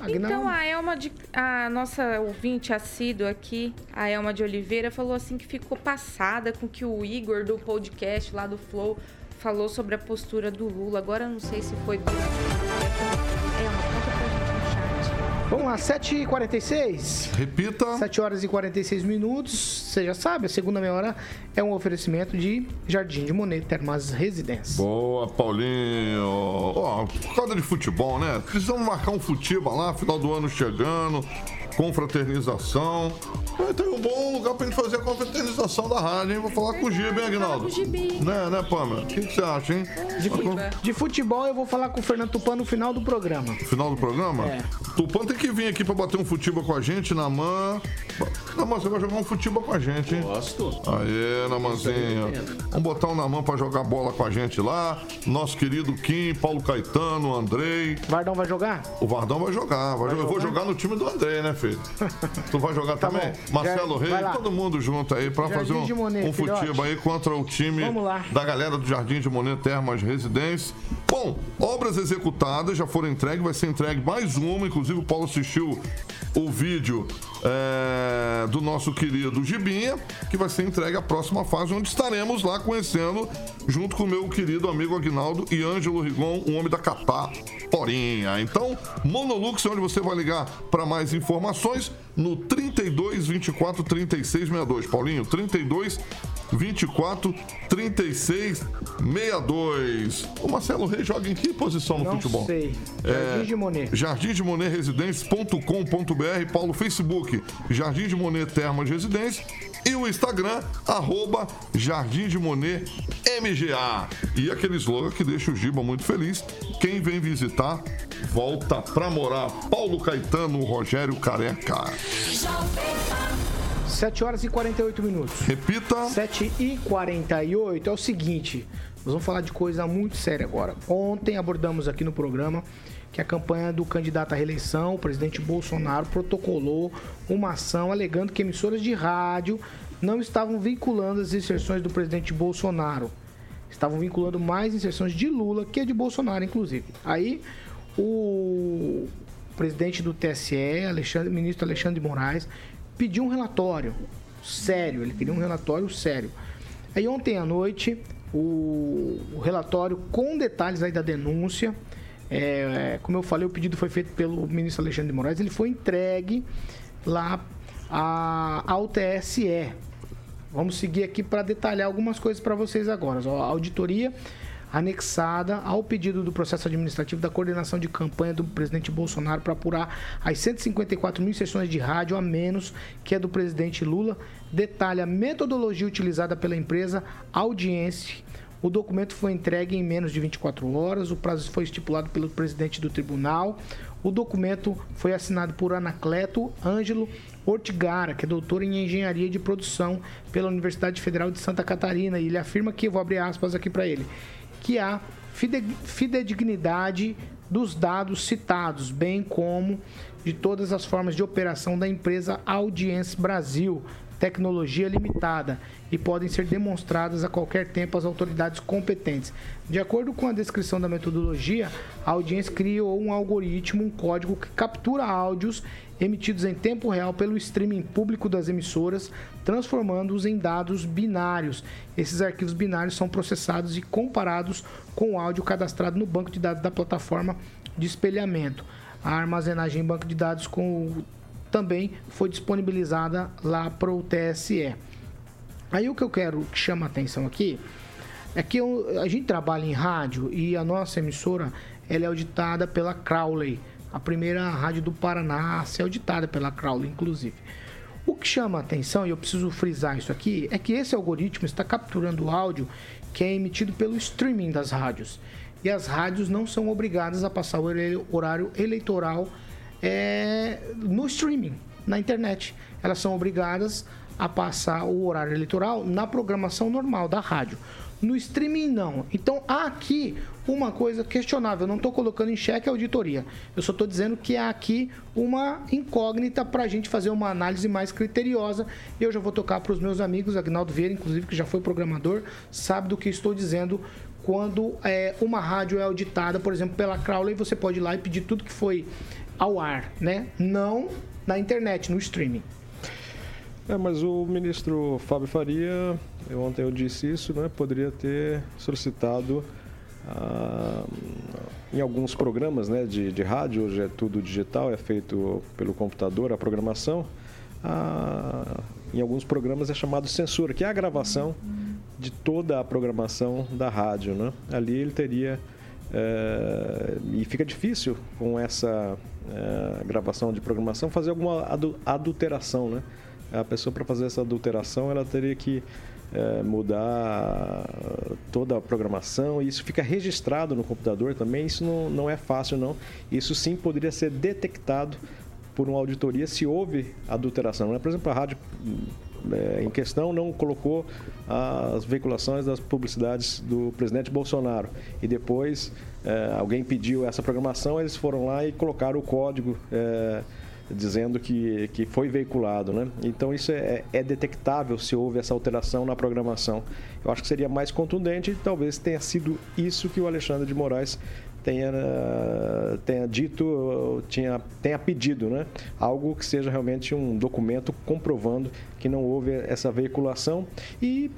Agnaldo? Então, a Elma, de, a nossa ouvinte assídua aqui, a Elma de Oliveira, falou assim que ficou passada com que o Igor do podcast lá do Flow falou sobre a postura do Lula. Agora não sei se foi do. Elma, conta pra gente no chat. Vamos lá, 7h46. Repita. 7 horas e 46 minutos. Você já sabe, a segunda meia hora é um oferecimento de Jardim de Monet Termas Residência. Boa, Paulinho. Ó, por causa de futebol, né? Precisamos marcar um futebol lá, final do ano chegando, confraternização. Vai ter um bom lugar pra gente fazer a confraternização da rádio, hein? Vou falar com o Giba, hein, Aguinaldo? com o Gibi. Né, né, Pamela? O que que você acha, hein? De, fu- de futebol eu vou falar com o Fernando Tupan no final do programa. Final do programa? É. Tupã tem que vir aqui pra bater um futebol com a gente, Naman. Naman, você vai jogar um futebol com a gente, hein? Gosto. Aê, Namanzinho. Vamos botar o Naman pra jogar bola com a gente lá. Nosso querido Kim, Paulo Caetano, Andrei. Vardão vai jogar? O Vardão vai jogar. vai jogar. Eu vou jogar no time do Andrei, né, filho? Tu vai jogar Tá também? bom. Marcelo Já- Reis, todo mundo junto aí pra Jardim fazer um, Monet, um futebol aí contra o time da galera do Jardim de Monet Termas Residência. Bom, obras executadas já foram entregues, vai ser entregue mais uma. Inclusive, o Paulo assistiu o vídeo é, do nosso querido Gibinha, que vai ser entregue à próxima fase, onde estaremos lá conhecendo, junto com o meu querido amigo Aguinaldo e Ângelo Rigon, o homem da Catá Porinha. Então, Monolux, é onde você vai ligar para mais informações no 32 24 36 62. Paulinho, 32 24 36 62. O Marcelo Reis joga em que posição no Não futebol? sei. Jardim de Monet. Jardim de Monet Residência.com.br, Paulo Facebook, Jardim de Monet Termas Residência e o Instagram, arroba Jardim de Monet MGA. E aquele slogan que deixa o Giba muito feliz. Quem vem visitar, volta pra morar. Paulo Caetano, Rogério Careca. 7 horas e 48 minutos. Repita. 7 e 48. É o seguinte, nós vamos falar de coisa muito séria agora. Ontem abordamos aqui no programa que a campanha do candidato à reeleição, o presidente Bolsonaro, protocolou uma ação alegando que emissoras de rádio não estavam vinculando as inserções do presidente Bolsonaro. Estavam vinculando mais inserções de Lula que de Bolsonaro, inclusive. Aí o presidente do TSE, Alexandre, ministro Alexandre de Moraes, pediu um relatório sério. Ele queria um relatório sério. Aí ontem à noite, o, o relatório com detalhes aí da denúncia. É, como eu falei, o pedido foi feito pelo ministro Alexandre de Moraes. Ele foi entregue lá a, ao TSE. Vamos seguir aqui para detalhar algumas coisas para vocês agora. A auditoria anexada ao pedido do processo administrativo da coordenação de campanha do presidente Bolsonaro para apurar as 154 mil sessões de rádio a menos que é do presidente Lula, detalha a metodologia utilizada pela empresa Audiência. O documento foi entregue em menos de 24 horas, o prazo foi estipulado pelo presidente do tribunal. O documento foi assinado por Anacleto Ângelo Ortigara, que é doutor em engenharia de produção pela Universidade Federal de Santa Catarina, e ele afirma que, vou abrir aspas aqui para ele, que há fidedignidade dos dados citados, bem como de todas as formas de operação da empresa Audience Brasil, tecnologia limitada, e podem ser demonstradas a qualquer tempo às autoridades competentes. De acordo com a descrição da metodologia, a audiência criou um algoritmo, um código que captura áudios emitidos em tempo real pelo streaming público das emissoras, transformando-os em dados binários. Esses arquivos binários são processados e comparados com o áudio cadastrado no banco de dados da plataforma de espelhamento. A armazenagem em banco de dados com, também foi disponibilizada lá para o TSE. Aí o que eu quero que chama a atenção aqui é que eu, a gente trabalha em rádio e a nossa emissora ela é auditada pela Crowley a primeira rádio do Paraná a ser auditada pela Crowley, inclusive. O que chama a atenção, e eu preciso frisar isso aqui, é que esse algoritmo está capturando o áudio que é emitido pelo streaming das rádios. E as rádios não são obrigadas a passar o horário eleitoral é, no streaming, na internet. Elas são obrigadas a passar o horário eleitoral na programação normal da rádio. No streaming, não. Então, há aqui uma coisa questionável. Eu não estou colocando em xeque a auditoria. Eu só estou dizendo que há aqui uma incógnita para a gente fazer uma análise mais criteriosa. E eu já vou tocar para os meus amigos, Agnaldo Vieira, inclusive, que já foi programador, sabe do que estou dizendo quando é, uma rádio é auditada, por exemplo, pela Crowley, você pode ir lá e pedir tudo que foi ao ar, né? Não na internet, no streaming. É, mas o ministro Fábio Faria, eu, ontem eu disse isso, né, poderia ter solicitado ah, em alguns programas né, de, de rádio, hoje é tudo digital, é feito pelo computador a programação. Ah, em alguns programas é chamado censura, que é a gravação de toda a programação da rádio. Né? Ali ele teria. É, e fica difícil com essa é, gravação de programação fazer alguma adulteração, né? a pessoa para fazer essa adulteração ela teria que é, mudar toda a programação e isso fica registrado no computador também. Isso não, não é fácil, não. Isso sim poderia ser detectado por uma auditoria se houve adulteração. Né? Por exemplo, a rádio é, em questão não colocou as veiculações das publicidades do presidente Bolsonaro e depois é, alguém pediu essa programação, eles foram lá e colocaram o código. É, dizendo que, que foi veiculado. Né? Então isso é, é detectável se houve essa alteração na programação. Eu acho que seria mais contundente e talvez tenha sido isso que o Alexandre de Moraes tenha, tenha dito, tinha, tenha pedido, né? Algo que seja realmente um documento comprovando que não houve essa veiculação e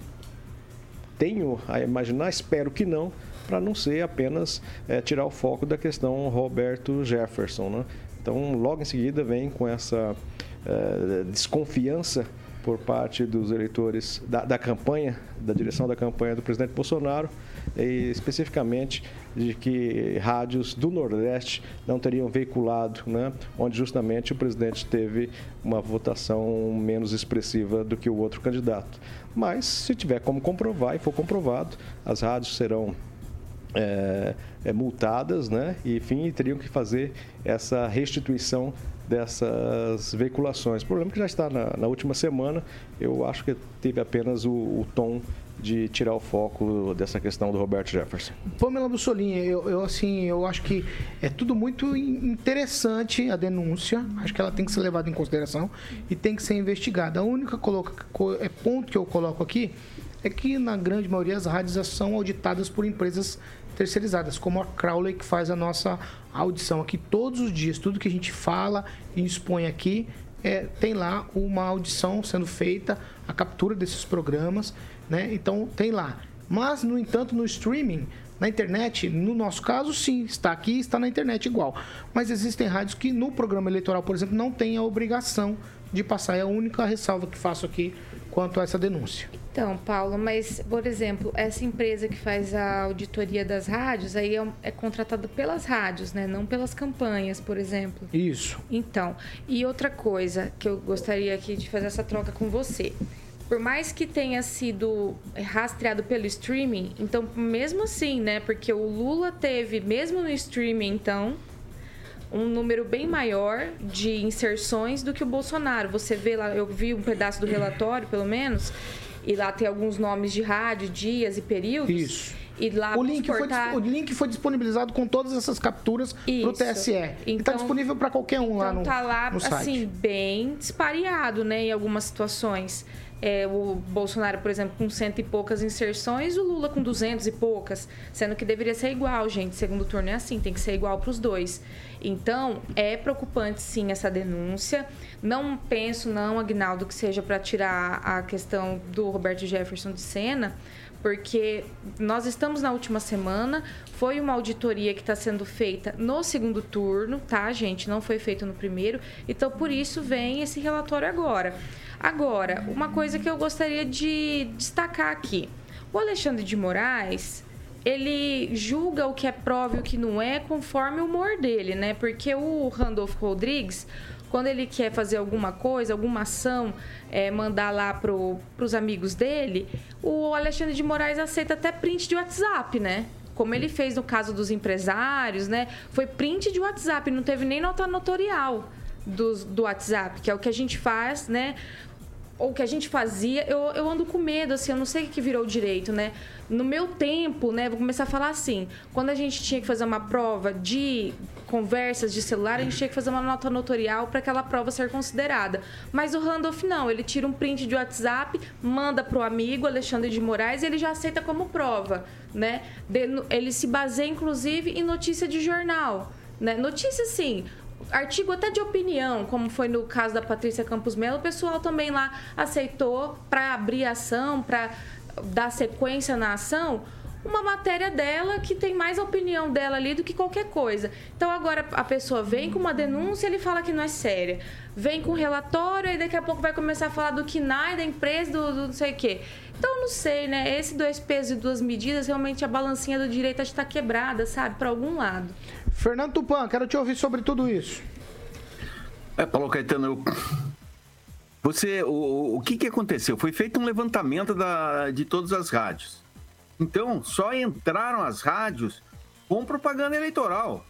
tenho a imaginar, espero que não, para não ser apenas é, tirar o foco da questão Roberto Jefferson, né? Então, logo em seguida, vem com essa uh, desconfiança por parte dos eleitores da, da, campanha, da direção da campanha do presidente Bolsonaro, e especificamente de que rádios do Nordeste não teriam veiculado, né, onde justamente o presidente teve uma votação menos expressiva do que o outro candidato. Mas, se tiver como comprovar e for comprovado, as rádios serão é, é, multadas, né? E, enfim, teriam que fazer essa restituição dessas veiculações. O problema é que já está na, na última semana, eu acho que teve apenas o, o tom de tirar o foco dessa questão do Roberto Jefferson. Pamela Bussolini, eu, eu, assim, eu acho que é tudo muito interessante a denúncia. Acho que ela tem que ser levada em consideração e tem que ser investigada. A única coloca, é, ponto que eu coloco aqui é que na grande maioria as rádios são auditadas por empresas terceirizadas, como a Crowley que faz a nossa audição aqui todos os dias. Tudo que a gente fala e expõe aqui é, tem lá uma audição sendo feita, a captura desses programas, né? Então tem lá. Mas, no entanto, no streaming, na internet, no nosso caso, sim, está aqui, está na internet igual. Mas existem rádios que no programa eleitoral, por exemplo, não têm a obrigação de passar. É a única ressalva que faço aqui quanto a essa denúncia. Então, Paulo, mas, por exemplo, essa empresa que faz a auditoria das rádios, aí é, é contratada pelas rádios, né? Não pelas campanhas, por exemplo. Isso. Então, e outra coisa que eu gostaria aqui de fazer essa troca com você. Por mais que tenha sido rastreado pelo streaming, então, mesmo assim, né? Porque o Lula teve, mesmo no streaming, então, um número bem maior de inserções do que o Bolsonaro. Você vê lá, eu vi um pedaço do relatório, pelo menos, e lá tem alguns nomes de rádio, dias e períodos. Isso. E lá o link, portar... foi, o link foi disponibilizado com todas essas capturas para o TSE. Então, está disponível para qualquer um então lá no, tá lá, no site. assim, bem dispareado, né, em algumas situações. É, o Bolsonaro, por exemplo, com cento e poucas inserções, o Lula com duzentos e poucas, sendo que deveria ser igual, gente. Segundo turno é assim, tem que ser igual para os dois. Então, é preocupante sim essa denúncia. Não penso, não, Agnaldo, que seja para tirar a questão do Roberto Jefferson de cena, porque nós estamos na última semana, foi uma auditoria que está sendo feita no segundo turno, tá, gente? Não foi feita no primeiro, então por isso vem esse relatório agora. Agora, uma coisa que eu gostaria de destacar aqui: o Alexandre de Moraes ele julga o que é prova e o que não é conforme o humor dele, né? Porque o Randolph Rodrigues, quando ele quer fazer alguma coisa, alguma ação, é, mandar lá para os amigos dele, o Alexandre de Moraes aceita até print de WhatsApp, né? Como ele fez no caso dos empresários, né? Foi print de WhatsApp, não teve nem nota notorial do, do WhatsApp, que é o que a gente faz, né? Ou que a gente fazia, eu, eu ando com medo, assim, eu não sei o que virou direito, né? No meu tempo, né, vou começar a falar assim, quando a gente tinha que fazer uma prova de conversas de celular, a gente tinha que fazer uma nota notorial para aquela prova ser considerada. Mas o Randolph não, ele tira um print de WhatsApp, manda pro amigo Alexandre de Moraes e ele já aceita como prova, né? Ele se baseia, inclusive, em notícia de jornal. Né? Notícia, sim, artigo até de opinião, como foi no caso da Patrícia Campos Melo, o pessoal também lá aceitou para abrir ação, para dar sequência na ação, uma matéria dela que tem mais a opinião dela ali do que qualquer coisa. Então agora a pessoa vem com uma denúncia, ele fala que não é séria. Vem com relatório e daqui a pouco vai começar a falar do KNAI, da empresa, do, do não sei o quê. Então não sei, né? Esse dois pesos e duas medidas, realmente a balancinha do direito está quebrada, sabe? Para algum lado. Fernando Tupan, quero te ouvir sobre tudo isso. É, Paulo Caetano, eu... você, o, o que, que aconteceu? Foi feito um levantamento da, de todas as rádios. Então, só entraram as rádios com propaganda eleitoral.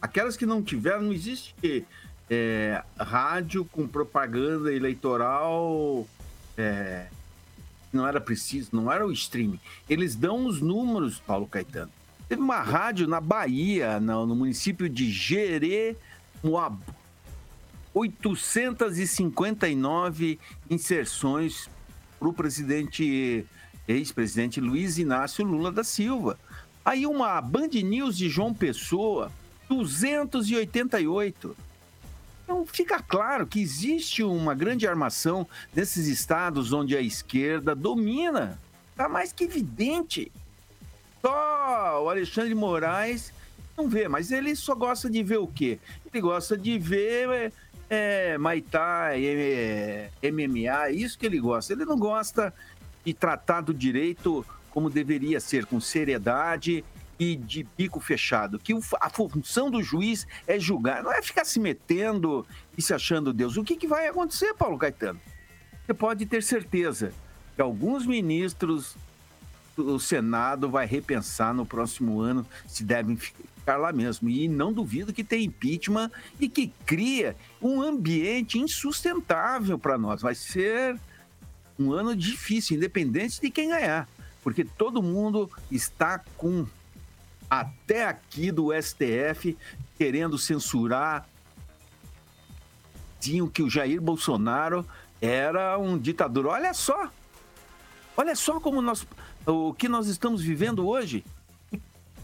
Aquelas que não tiveram, não existe é, rádio com propaganda eleitoral. É, não era preciso, não era o streaming. Eles dão os números, Paulo Caetano. Teve uma rádio na Bahia, no, no município de Jeremoabo. 859 inserções para o presidente, ex-presidente Luiz Inácio Lula da Silva. Aí uma Band News de João Pessoa, 288. Então fica claro que existe uma grande armação nesses estados onde a esquerda domina. Está mais que evidente. Só o Alexandre Moraes não vê, mas ele só gosta de ver o quê? Ele gosta de ver é, Muay Thai, é, MMA, é isso que ele gosta. Ele não gosta de tratar do direito como deveria ser, com seriedade e de bico fechado. Que a função do juiz é julgar, não é ficar se metendo e se achando Deus. O que, que vai acontecer, Paulo Caetano? Você pode ter certeza que alguns ministros o Senado vai repensar no próximo ano se devem ficar lá mesmo. E não duvido que tem impeachment e que cria um ambiente insustentável para nós. Vai ser um ano difícil, independente de quem ganhar, porque todo mundo está com até aqui do STF querendo censurar tinham que o Jair Bolsonaro era um ditador. Olha só. Olha só como nós o que nós estamos vivendo hoje.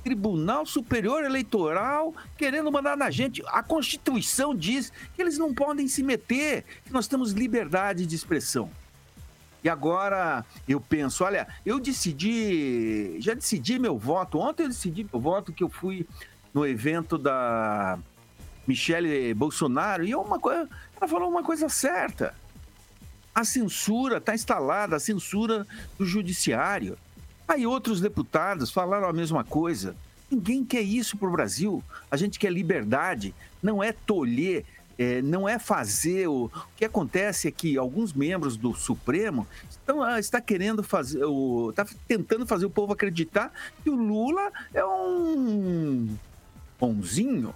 Tribunal Superior Eleitoral querendo mandar na gente. A Constituição diz que eles não podem se meter, que nós temos liberdade de expressão. E agora eu penso, olha, eu decidi, já decidi meu voto. Ontem eu decidi meu voto que eu fui no evento da Michele Bolsonaro e uma coisa, ela falou uma coisa certa. A censura está instalada, a censura do judiciário. Aí outros deputados falaram a mesma coisa. Ninguém quer isso para o Brasil. A gente quer liberdade, não é tolher, é, não é fazer. O, o que acontece é que alguns membros do Supremo estão ah, está querendo fazer, o, está tentando fazer o povo acreditar que o Lula é um bonzinho,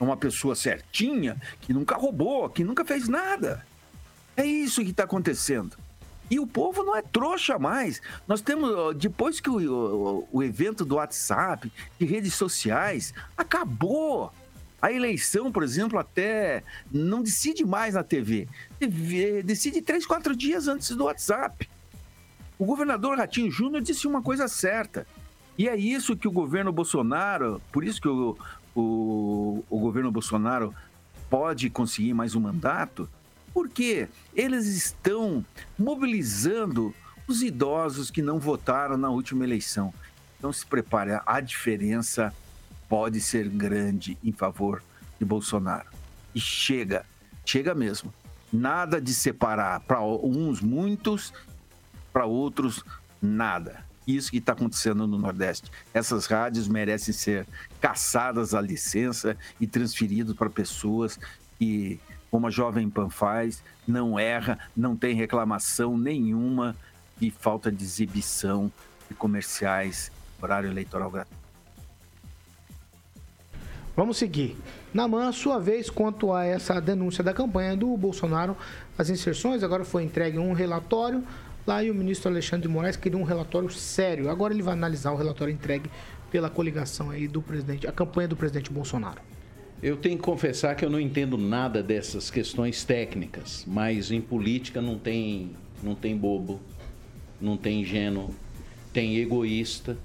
uma pessoa certinha, que nunca roubou, que nunca fez nada. É isso que está acontecendo. E o povo não é trouxa mais. Nós temos, depois que o, o, o evento do WhatsApp, de redes sociais, acabou. A eleição, por exemplo, até não decide mais na TV. Decide três, quatro dias antes do WhatsApp. O governador Ratinho Júnior disse uma coisa certa. E é isso que o governo Bolsonaro, por isso que o, o, o governo Bolsonaro pode conseguir mais um mandato, porque eles estão mobilizando os idosos que não votaram na última eleição. Então se prepare, a diferença pode ser grande em favor de Bolsonaro. E chega, chega mesmo. Nada de separar para uns muitos, para outros nada. Isso que está acontecendo no Nordeste. Essas rádios merecem ser caçadas a licença e transferidas para pessoas que como a Jovem Pan faz, não erra, não tem reclamação nenhuma de falta de exibição de comerciais, horário eleitoral gratuito. Vamos seguir. Naman, sua vez quanto a essa denúncia da campanha do Bolsonaro, as inserções, agora foi entregue um relatório lá e o ministro Alexandre de Moraes queria um relatório sério. Agora ele vai analisar o relatório entregue pela coligação aí do presidente, a campanha do presidente Bolsonaro. Eu tenho que confessar que eu não entendo nada dessas questões técnicas, mas em política não tem, não tem bobo, não tem ingênuo, tem egoísta,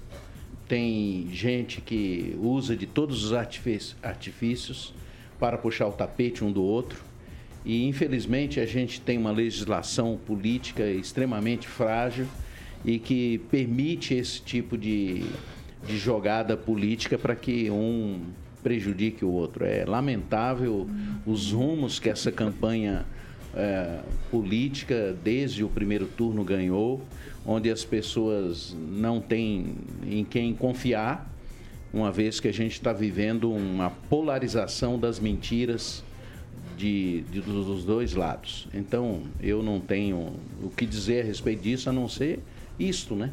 tem gente que usa de todos os artifícios para puxar o tapete um do outro. E infelizmente a gente tem uma legislação política extremamente frágil e que permite esse tipo de, de jogada política para que um prejudique o outro. É lamentável os rumos que essa campanha é, política, desde o primeiro turno, ganhou, onde as pessoas não têm em quem confiar, uma vez que a gente está vivendo uma polarização das mentiras de, de, dos dois lados. Então, eu não tenho o que dizer a respeito disso, a não ser isto, né?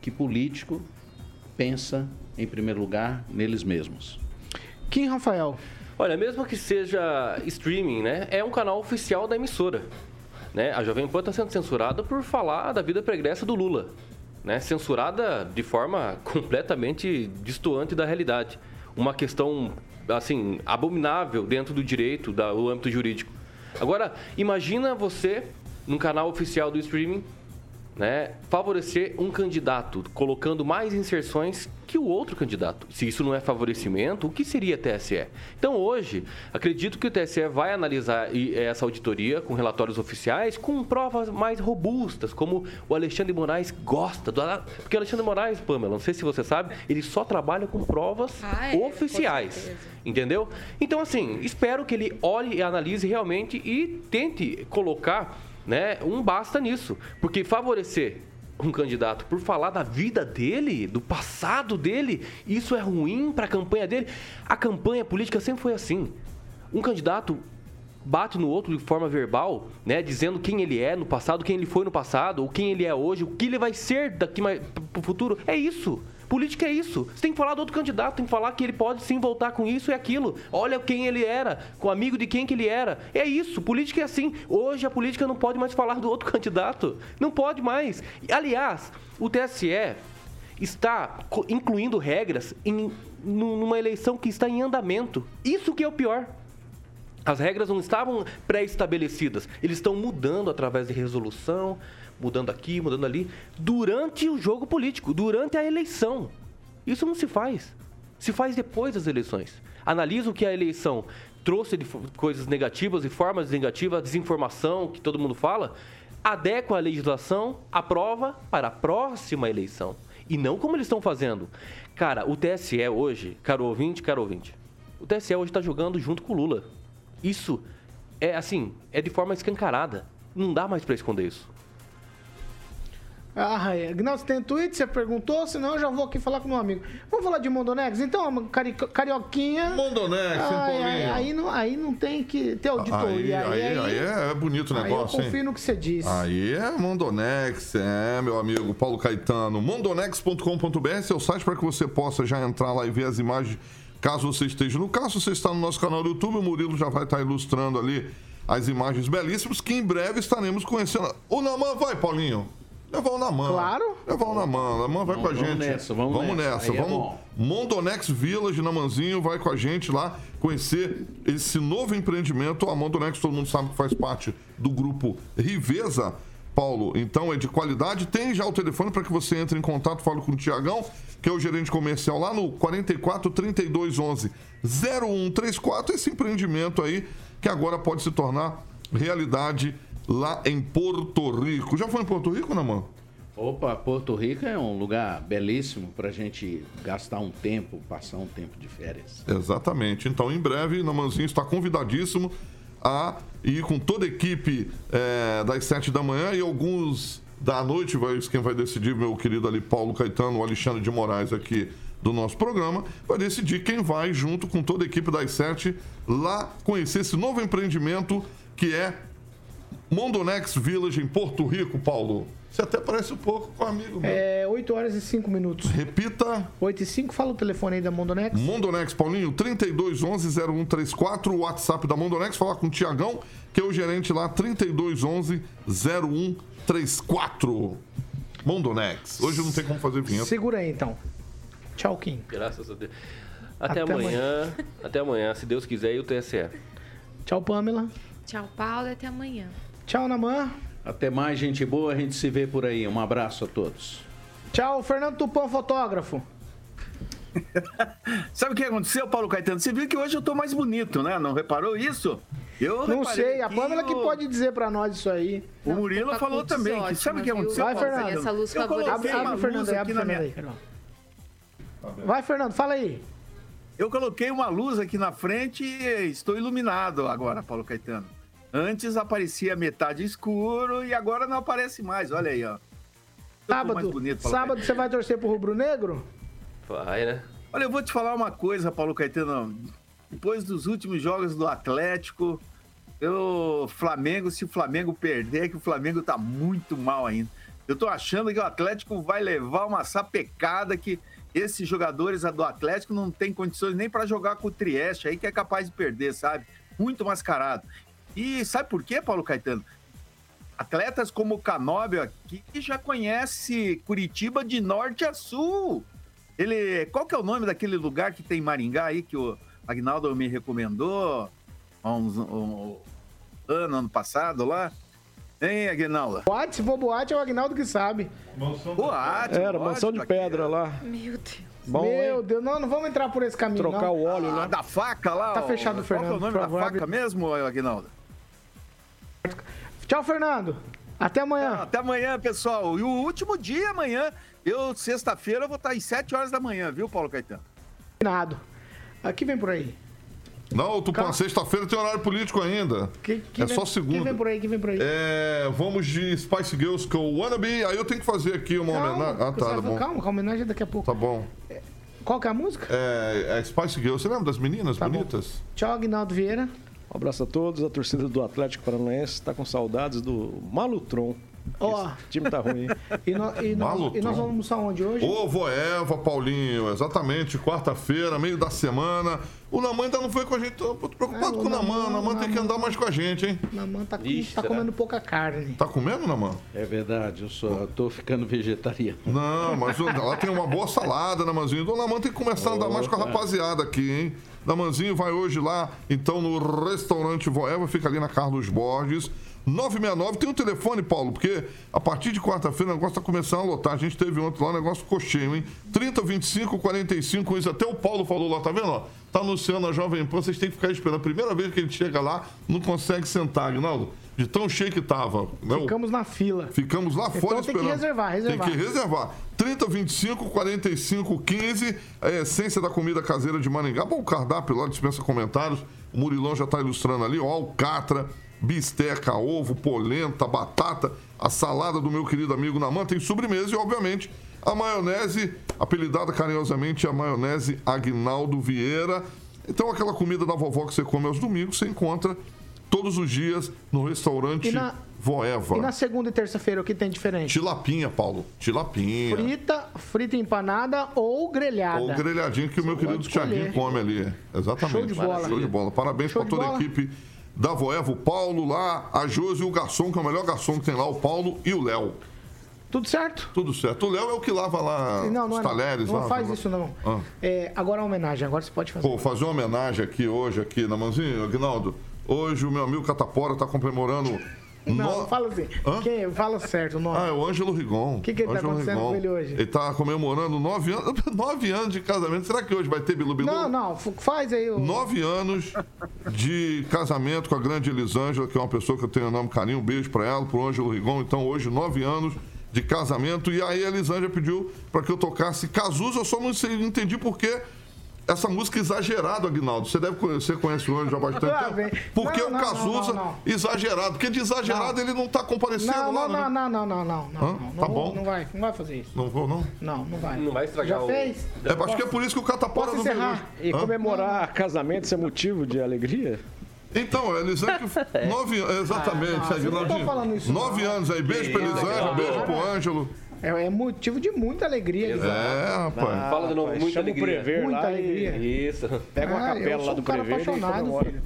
Que político pensa, em primeiro lugar, neles mesmos. Kim Rafael. Olha, mesmo que seja streaming, né? É um canal oficial da emissora. Né? A Jovem Pan está sendo censurada por falar da vida pregressa do Lula. Né? Censurada de forma completamente distoante da realidade. Uma questão, assim, abominável dentro do direito, do âmbito jurídico. Agora, imagina você, num canal oficial do streaming, né, favorecer um candidato, colocando mais inserções que o outro candidato. Se isso não é favorecimento, o que seria TSE? Então, hoje, acredito que o TSE vai analisar essa auditoria com relatórios oficiais, com provas mais robustas, como o Alexandre Moraes gosta. Do... Porque o Alexandre Moraes, Pamela, não sei se você sabe, ele só trabalha com provas ah, é, oficiais. Entendeu? Então, assim, espero que ele olhe e analise realmente e tente colocar né, um basta nisso. Porque favorecer um candidato por falar da vida dele, do passado dele, isso é ruim para a campanha dele. A campanha política sempre foi assim. Um candidato bate no outro de forma verbal, né, dizendo quem ele é no passado, quem ele foi no passado, ou quem ele é hoje, o que ele vai ser daqui para o futuro. É isso. Política é isso. Você tem que falar do outro candidato, tem que falar que ele pode sim voltar com isso e aquilo. Olha quem ele era, com amigo de quem que ele era. É isso. Política é assim. Hoje a política não pode mais falar do outro candidato. Não pode mais. Aliás, o TSE está incluindo regras em nu- numa eleição que está em andamento. Isso que é o pior. As regras não estavam pré-estabelecidas. Eles estão mudando através de resolução, mudando aqui, mudando ali, durante o jogo político, durante a eleição. Isso não se faz. Se faz depois das eleições. Analisa o que a eleição trouxe de coisas negativas e formas negativas, desinformação que todo mundo fala, adequa a legislação, aprova para a próxima eleição. E não como eles estão fazendo. Cara, o TSE hoje, caro ouvinte, caro ouvinte, o TSE hoje está jogando junto com o Lula. Isso é assim, é de forma escancarada. Não dá mais para esconder isso. Ah, é. Agnaldo, você tem tweet? Você perguntou? Senão eu já vou aqui falar com meu amigo. Vamos falar de Mondonex? Então, cari carioquinha. Mondonex, Ai, aí, não, aí não tem que ter auditoria. Aí, aí, aí é bonito o aí negócio, eu confio hein? no que você disse. Aí é Mondonex, é, meu amigo Paulo Caetano. Mondonex.com.br é o site para que você possa já entrar lá e ver as imagens, caso você esteja no caso, você está no nosso canal do YouTube, o Murilo já vai estar ilustrando ali as imagens belíssimas que em breve estaremos conhecendo. O Naman vai, Paulinho. Levar o Naman. Claro. Levar o Naman. Naman vai Vamos- com a gente. vamos nessa, vamos nessa. Aí é Vamos. bom. Mondonex Village, Namanzinho, vai com a gente lá conhecer esse novo empreendimento. A Mondonex, todo mundo sabe que faz parte do grupo Riveza, Paulo. Então é de qualidade. Tem já o telefone para que você entre em contato, fale com o Tiagão, que é o gerente comercial lá no 44 32 11 0134. Esse empreendimento aí que agora pode se tornar realidade lá em Porto Rico. Já foi em Porto Rico, Naman? Opa, Porto Rico é um lugar belíssimo para a gente gastar um tempo, passar um tempo de férias. Exatamente. Então, em breve, Namanzinho está convidadíssimo a ir com toda a equipe é, das sete da manhã e alguns da noite. Vai, quem vai decidir, meu querido ali, Paulo Caetano, o Alexandre de Moraes aqui do nosso programa, vai decidir quem vai junto com toda a equipe das sete lá conhecer esse novo empreendimento que é Mondonex Village em Porto Rico, Paulo. Você até parece um pouco com um amigo meu. É 8 horas e 5 minutos. Repita. 8 e 5, fala o telefone aí da Mondonex. Mondonex, Paulinho, 3211-0134, o WhatsApp da Mondonex, falar com o Tiagão, que é o gerente lá, 3211-0134. Mondonex. Hoje não tem como fazer vinheta. Segura aí então. Tchau, Kim. Graças a Deus. Até, Até amanhã. Até amanhã, se Deus quiser, e o TSE. Tchau, Pamela. Tchau, Paulo, e até amanhã. Tchau, Naman. Até mais, gente boa, a gente se vê por aí. Um abraço a todos. Tchau, Fernando Tupã, fotógrafo. Sabe o que aconteceu, Paulo Caetano? Você viu que hoje eu tô mais bonito, né? Não reparou isso? Eu Não sei, a que Pamela que o- pode dizer pra nós isso aí. O Murilo falou também. Que sabe o que aconteceu? Vai, Fernando. Essa luz eu coloquei Abre, uma abre, luz Fernando, aí, aqui abre, na Fernando minha... aí. Vai, Fernando, fala aí. Eu coloquei uma luz aqui na frente e estou iluminado agora, Paulo Caetano. Antes aparecia metade escuro e agora não aparece mais. Olha aí, ó. Sábado, bonito, sábado você vai torcer pro Rubro Negro? Vai, né? Olha, eu vou te falar uma coisa, Paulo Caetano. Depois dos últimos jogos do Atlético, eu Flamengo, se o Flamengo perder, que o Flamengo tá muito mal ainda. Eu tô achando que o Atlético vai levar uma sapecada que esses jogadores do Atlético não tem condições nem para jogar com o Trieste aí que é capaz de perder, sabe? Muito mascarado. E sabe por quê, Paulo Caetano? Atletas como o Canóbio aqui já conhece Curitiba de norte a sul. Ele, qual que é o nome daquele lugar que tem em Maringá aí que o Agnaldo me recomendou há uns um, ano, ano passado lá? Hein, Agnaldo? Boate, se for boate, é o Agnaldo que sabe. Boate, Era, lógico, mansão de aqui. pedra lá. Meu Deus. Bom, Meu hein? Deus, não, não vamos entrar por esse caminho, Trocar não. o óleo Ah, lá. da faca lá? Tá fechado, Qual Fernando, que é o nome da faca mesmo, Agnaldo? Tchau, Fernando. Até amanhã. Até amanhã, pessoal. E o último dia amanhã, eu, sexta-feira, vou estar às 7 horas da manhã, viu, Paulo Caetano? Combinado. Aqui vem por aí. Não, Tupã, Calma. sexta-feira tem horário político ainda. Que, que é vem, só Que segunda. vem por aí, que vem por aí. É, vamos de Spice Girls com o Wannabe. Aí eu tenho que fazer aqui uma homenagem. Ah, tá, tá bom. calma, a homenagem é daqui a pouco. Tá bom. Qual que é a música? É, é Spice Girls. Você lembra das meninas Tá bom. bonitas? Tchau, Agnaldo Vieira. Um abraço a todos. A torcida do Atlético Paranaense está com saudades do Malutron. Ó. Esse time tá ruim. hein? E, nó- e e nós vamos almoçar onde hoje? Ô, Voeva, Paulinho, exatamente, quarta-feira, meio da semana. O Naman ainda não foi com a gente, tô preocupado É, o com o Naman. Naman- O Naman tem que andar mais com a gente, hein? Naman tá, com- Ixi, tá comendo pouca carne. Tá comendo, Naman? É verdade, eu só eu tô ficando vegetariano. Não, mas o- lá tem uma boa salada, Namanzinho. O Naman tem que começar a andar mais com a rapaziada aqui, hein? Namanzinho vai hoje lá, então, no restaurante Voeva, fica ali na Carlos Borges. 969, tem um telefone, Paulo, porque a partir de quarta-feira o negócio tá começando a lotar. A gente teve ontem lá, o negócio ficou cheio, hein? 30, 25, 45, isso até o Paulo falou lá, tá vendo? Ó, tá anunciando a Jovem Pan, vocês têm que ficar esperando. A primeira vez que gente chega lá, não consegue sentar, Aguinaldo. De tão cheio que tava. Né? Ficamos na fila. Ficamos lá Então fora tem que esperando. reservar, reservar. Tem que reservar. 30, 25, 45, 15. É a essência da comida caseira de Maringá. Bom, o cardápio lá dispensa comentários. O Murilão já está ilustrando ali. Ó, alcatra, bisteca, ovo, polenta, batata. A salada do meu querido amigo Naman. Tem sobremesa e, obviamente, a maionese, apelidada carinhosamente a maionese Agnaldo Vieira. Então, aquela comida da vovó que você come aos domingos, você encontra todos os dias no restaurante E na- Voeva. E na segunda e terça-feira, o que tem diferente? Tilapinha, Paulo. Tilapinha. Frita, frita empanada ou grelhada. Ou grelhadinho que o meu querido escolher. Tiaguinho come ali. Exatamente. Show de bola. Show de bola. Parabéns para toda a bola. equipe da Voeva, o Paulo lá, a Josi e o garçom, que é o melhor garçom que tem lá, o Paulo e o Léo. Tudo certo? Tudo certo. O Léo é o que lava lá não, não os é, talheres. não. lá, Não faz lá. isso, não. Ah. É, agora a homenagem, agora você pode fazer. Pô, fazer uma homenagem aqui hoje, aqui na Manzinho, Aguinaldo. Hoje o meu amigo Catapora tá comemorando. Não, no- fala assim. Hã? Quem, fala certo o nome. Ah, é o Ângelo Rigon. O que que ele tá acontecendo com ele hoje? Ele tá comemorando nove anos, nove anos de casamento. Será que hoje vai ter Bilu Bilu? não, não, faz aí o. Nove anos de casamento com a grande Elisângela, que é uma pessoa que eu tenho enorme carinho. Um beijo pra ela, pro Ângelo Rigon. Então, hoje, nove anos de casamento. E aí, a Elisângela pediu pra que eu tocasse Cazuza. Eu só não entendi por quê. Essa música exagerada, Aguinaldo. Você deve conhecer, conhece o Ângelo há bastante Lá tempo. Porque Não, o não, Cazuza não, não, não. exagerado. Porque de exagerado ele não tá comparecendo Não, lá, não, né? não, não, não, não, não, Hã? não. Tá bom. Não vai, não vai fazer isso. Não vou, não? Não, não vai. Não vai estragar Já o- fez? É, acho que é por isso que o Catapora Posso não veio encerrar? E Hã? comemorar casamento, isso é motivo de alegria? Então, a Elisângela, nove exatamente, Ah, isso, Nove não. anos aí, beijo pra Elisângela, beijo pro Ângelo. É, é motivo de muita alegria. É, rapaz. Fala de novo, Rapaz, muita alegria. Prever Muita lá alegria. Isso. e pega uma Ah, capela lá um do cara Prever e apaixonado, comemora. filho.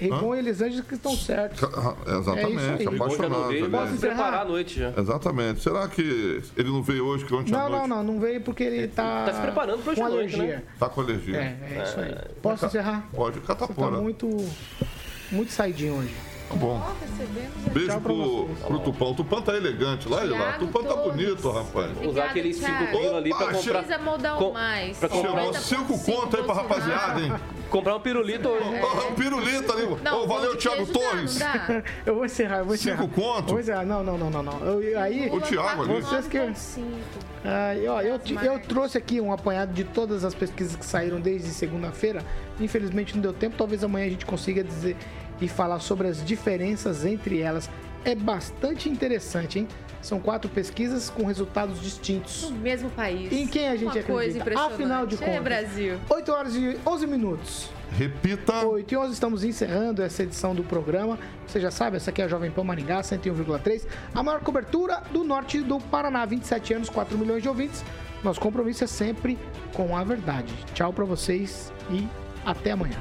Rigon e Elisângela que estão certos. É isso Exatamente, não apaixonado. veio, né? vai se preparar à noite já. Exatamente. Será que ele não veio hoje, que ontem à Não, noite não, não, não veio porque ele tá. Tá se preparando pra hoje com à noite, alergia. né? tá com alergia? É, é isso aí. Posso encerrar? Pode, Você tá catapora. muito. Muito saidinho hoje. Tá bom. Beijo pro, pro Tupã. O Tupã tá elegante lá, ele lá. O Tupã tá bonito, rapaz. Usar aqueles 5 Thiago. quilos ali pra comprar, Precisa moldar um mais. pra comprar Chegou 50,5 cinco conto aí pra rapaziada, hein? comprar um pirulito hoje. Ó, um pirulito ali. Não, Ô, valeu, Thiago Torres. Eu vou encerrar, eu vou encerrar. Cinco conto? Vou encerrar. Não, não, não, não, não. Eu- aí. O Thiago ali. Vocês que- 9,5. Ai, ó, eu, eu trouxe aqui um apanhado de todas as pesquisas que saíram desde segunda-feira. Infelizmente não deu tempo, talvez amanhã a gente consiga dizer e falar sobre as diferenças entre elas. É bastante interessante, hein? São quatro pesquisas com resultados distintos. No mesmo país. Em quem a gente Uma acredita? coisa impressionante. Afinal de É contas. Brasil. 8 horas e 11 minutos. Repita. 8 e 11 estamos encerrando essa edição do programa. Você já sabe, essa aqui é a Jovem Pan Maringá, 101,3. A maior cobertura do norte do Paraná, 27 anos, 4 milhões de ouvintes. Nosso compromisso é sempre com a verdade. Tchau pra vocês e até amanhã.